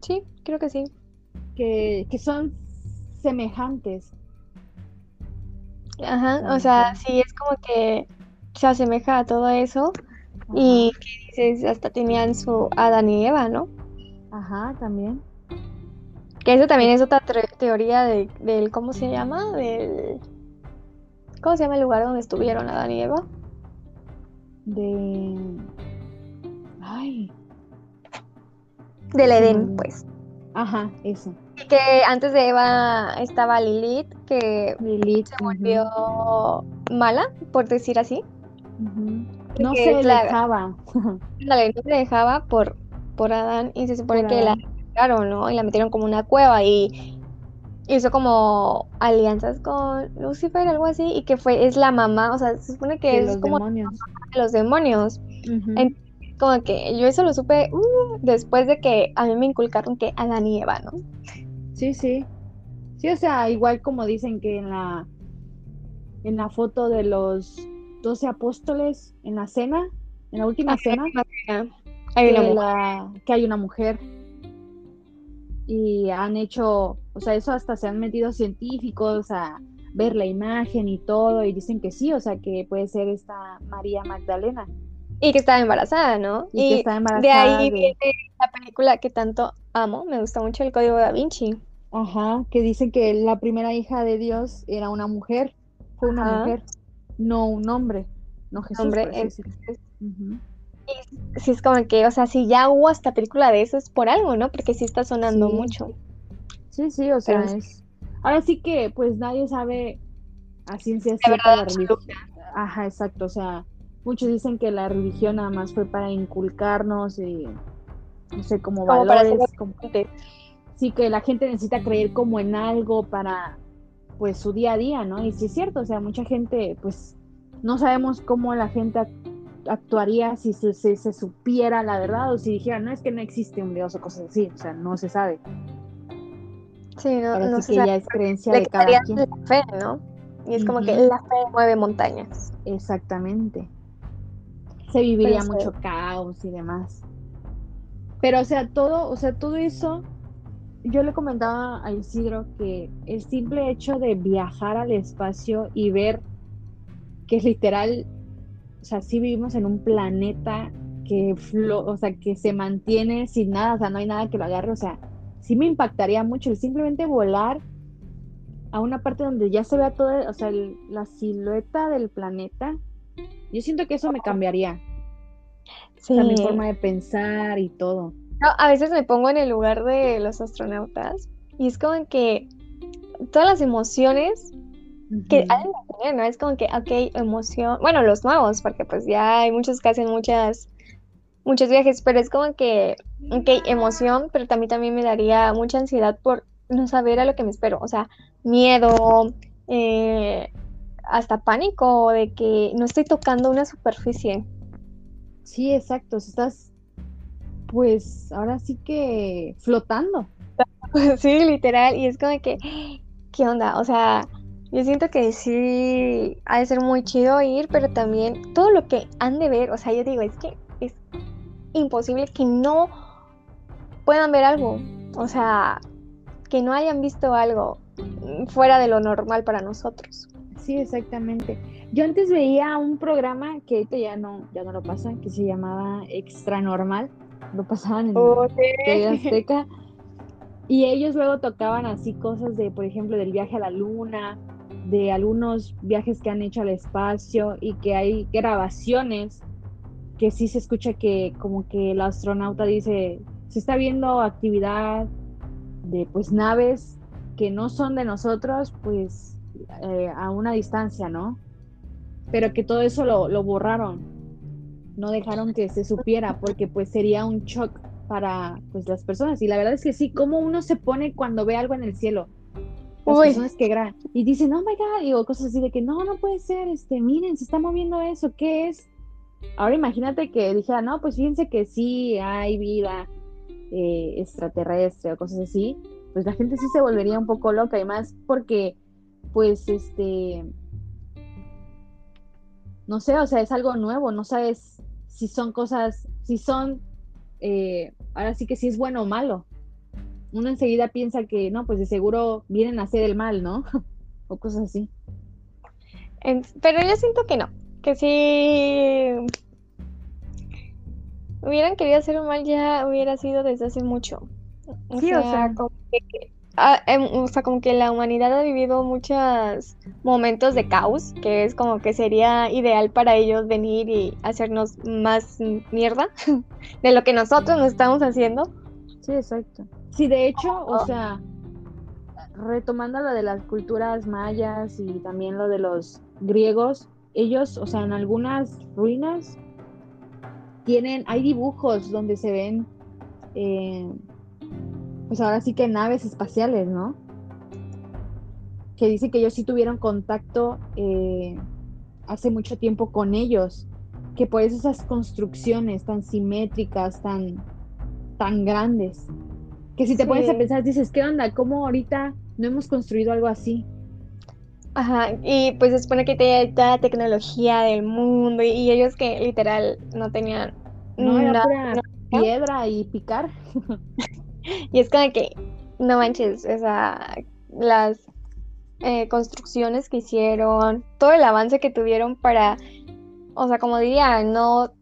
Sí, creo que sí. que, que son semejantes. Ajá, o sea, sí es como que se asemeja a todo eso y que dices, hasta tenían su Adán y Eva, ¿no? Ajá, también. Que eso también es otra teoría de, del, ¿cómo se llama? Del, ¿cómo se llama el lugar donde estuvieron Adán y Eva? De. Ay. Del Edén, pues. Ajá, eso. Que antes de Eva estaba Lilith, que Lilith. se volvió mala, por decir así. No se dejaba. Ándale, no se dejaba por, por Adán y se supone Por que la sacaron, ¿no? Y la metieron como una cueva y hizo como alianzas con Lucifer, algo así, y que fue, es la mamá, o sea, se supone que de es como demonios. de los demonios. Como que yo eso lo supe uh, después de que a mí me inculcaron que Adán y Eva, ¿no? Sí, sí. Sí, o sea, igual como dicen que en la en la foto de los doce apóstoles en la cena, en la última cena, Hay una que, mujer. la- que hay una mujer. Y han hecho, o sea, eso hasta se han metido científicos a ver la imagen y todo, y dicen que sí, o sea, que puede ser esta María Magdalena, Y que estaba embarazada, ¿no? y, que está de embarazada ahí de- viene la película que tanto amo, me gusta mucho el Código Da Vinci. Ajá, que dicen que la primera hija de Dios era una mujer, fue una Ajá. mujer, no un hombre, no Jesús, Hombre, es- es- Ujú. Sí, es como que, o sea, si ya hubo esta película de eso es por algo, ¿no? Porque sí está sonando Sí. mucho. Sí, sí, o sea, Pero es... Ahora sí que, pues, nadie sabe a ciencia cierta la religión. Ajá, exacto, o sea, muchos dicen que la religión nada más fue para inculcarnos, y, no sé, como valores, como- sí que la gente necesita creer como en algo para pues su día a día, ¿no? Y sí es cierto, o sea, mucha gente pues no sabemos cómo la gente ac- actuaría si se, se- se supiera la verdad o si dijera, no es que no existe un dios o cosas así, o sea, no se sabe. Sí, no, Ahora no sí se que sabe. ya es creencia Le de cada quien. la fe, ¿no? Y es como que la fe mueve montañas. Exactamente. Se viviría Pero sí. mucho caos y demás. Pero, o sea, todo, o sea, todo eso, yo le comentaba a Isidro que el simple hecho de viajar al espacio y ver que es literal, o sea, sí vivimos en un planeta que, flo- o sea, que se mantiene sin nada, o sea, no hay nada que lo agarre, o sea, sí me impactaría mucho el simplemente volar a una parte donde ya se vea toda, o sea, el- la silueta del planeta. Yo siento que eso me cambiaría, Sí. o sea, mi forma de pensar y todo. No, a veces me pongo en el lugar de los astronautas y es como que todas las emociones que Ujú. han de tener, ¿no? Es como que, ok, emoción, bueno, los nuevos, porque pues ya hay muchos que hacen muchas, muchos viajes, pero es como que, ok, emoción, pero también, también me daría mucha ansiedad por no saber a lo que me espero, o sea, miedo, eh, hasta pánico de que no estoy tocando una superficie. Sí, exacto, estás, pues, ahora sí que flotando. Sí, literal, y es como que, ¿qué onda? O sea, yo siento que sí ha de ser muy chido ir, pero también todo lo que han de ver, o sea, yo digo, es que es imposible que no puedan ver algo, o sea, que no hayan visto algo fuera de lo normal para nosotros. Sí, exactamente. Yo antes veía un programa que ahorita ya no, ya no lo pasan, que se llamaba Extra Normal. Lo pasaban en TV Azteca. Y ellos luego tocaban así cosas de, por ejemplo, del viaje a la luna, de algunos viajes que han hecho al espacio y que hay grabaciones que sí se escucha que como que el astronauta dice, se está viendo actividad de pues naves que no son de nosotros, pues eh, a una distancia, ¿no? Pero que todo eso lo, lo borraron, no dejaron que se supiera porque pues sería un shock para pues las personas y la verdad es que sí, como uno se pone cuando ve algo en el cielo, las Uy. personas que graban y dicen, oh my god, y o cosas así de que no, no puede ser, este, miren, se está moviendo eso, ¿qué es? Ahora imagínate que dijera, no, pues fíjense que sí hay vida eh, extraterrestre o cosas así, pues la gente sí se volvería un poco loca y más porque, pues, este, no sé, o sea, es algo nuevo, no sabes si son cosas, si son, eh, ahora sí que si es bueno o malo. Uno enseguida piensa que, no, pues de seguro vienen a hacer el mal, ¿no? o cosas así. Pero yo siento que no, que si hubieran querido hacer un mal ya hubiera sido desde hace mucho. O Sí, o sea- como que, ah, em, o sea, como que la humanidad ha vivido muchos momentos de caos, que es como que sería ideal para ellos venir y hacernos más mierda de lo que nosotros nos estamos haciendo. Sí, exacto. Sí, de hecho, o sea, retomando lo de las culturas mayas y también lo de los griegos, ellos, o sea, en algunas ruinas tienen, hay dibujos donde se ven, eh, pues ahora sí que naves espaciales, ¿no? Que dice que ellos sí tuvieron contacto eh, hace mucho tiempo con ellos, que por eso esas construcciones tan simétricas, tan, tan grandes, que si te pones a pensar, dices, ¿qué onda? ¿Cómo ahorita no hemos construido algo así? Ajá, y pues se supone que tiene toda la tecnología del mundo y, y ellos que literal no tenían No, era nada. piedra y picar. Y es como que, no manches, o sea, las eh, construcciones que hicieron, todo el avance que tuvieron para, o sea, como diría, no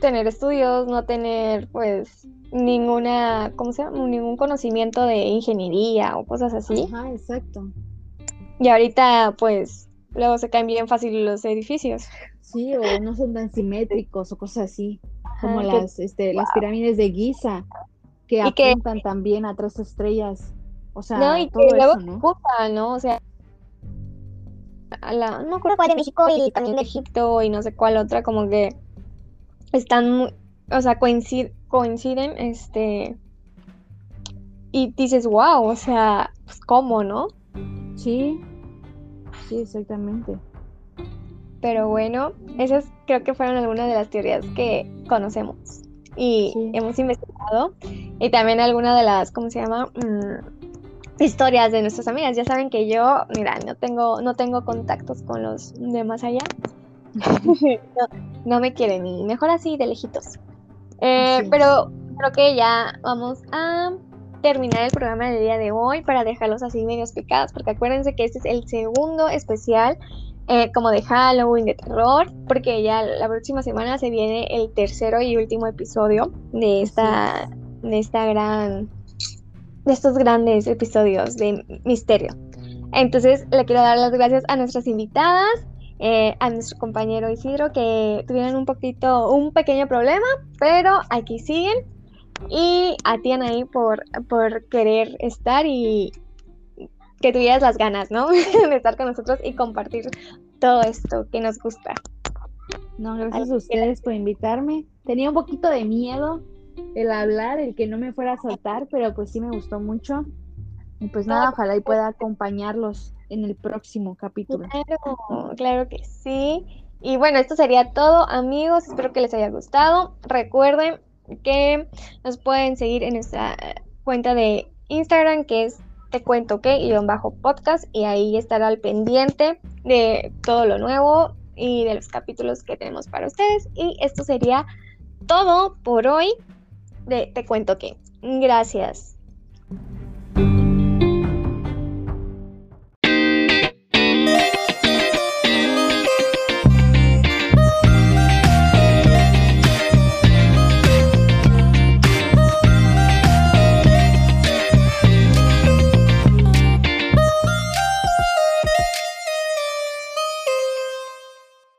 tener estudios, no tener pues ninguna, ¿cómo se llama? Ningún conocimiento de ingeniería o cosas así. Ajá, exacto. Y ahorita pues luego se caen bien fácil los edificios. Sí, o no son tan simétricos o cosas así, como Ajá, que- las, este, las pirámides de Giza, que Y que- apuntan también a tres estrellas. O sea, No, y que todo luego eso, ¿no? ocupa, ¿no? O sea, a la, no me acuerdo cuál de México y también de Egipto y no sé cuál otra, como que están muy, o sea, coinciden, coinciden, este, y dices, wow, o sea, pues cómo, ¿no? Sí, sí, exactamente. Pero bueno, esas creo que fueron algunas de las teorías que conocemos y Sí. hemos investigado. Y también algunas de las, ¿cómo se llama? Mm, historias de nuestras amigas. Ya saben que yo, mira, no tengo, no tengo contactos con los de más allá. no, no me quieren y mejor así de lejitos. Eh, pero creo que ya vamos a terminar el programa del día de hoy para dejarlos así medios picados, porque acuérdense que este es el segundo especial eh, como de Halloween, de terror, porque ya la próxima semana se viene el tercero y último episodio de esta, de esta gran, de estos grandes episodios de misterio. Entonces le quiero dar las gracias a nuestras invitadas, eh, a nuestro compañero Isidro que tuvieron un poquito, un pequeño problema, pero aquí siguen. Y a ti Anaí por, por querer estar y que tuvieras las ganas, ¿no? de estar con nosotros y compartir todo esto que nos gusta. No, gracias a ustedes por invitarme. Tenía un poquito de miedo el hablar, el que no me fuera a soltar, pero pues sí me gustó mucho. Y pues nada, ojalá y pueda acompañarlos en el próximo capítulo. Claro, claro que sí. Y bueno, esto sería todo, amigos. Espero que les haya gustado. Recuerden que nos pueden seguir en nuestra cuenta de Instagram, que es te cuento que y bajo podcast, y ahí estará al pendiente de todo lo nuevo y de los capítulos que tenemos para ustedes. Y esto sería todo por hoy de Te cuento que. Gracias.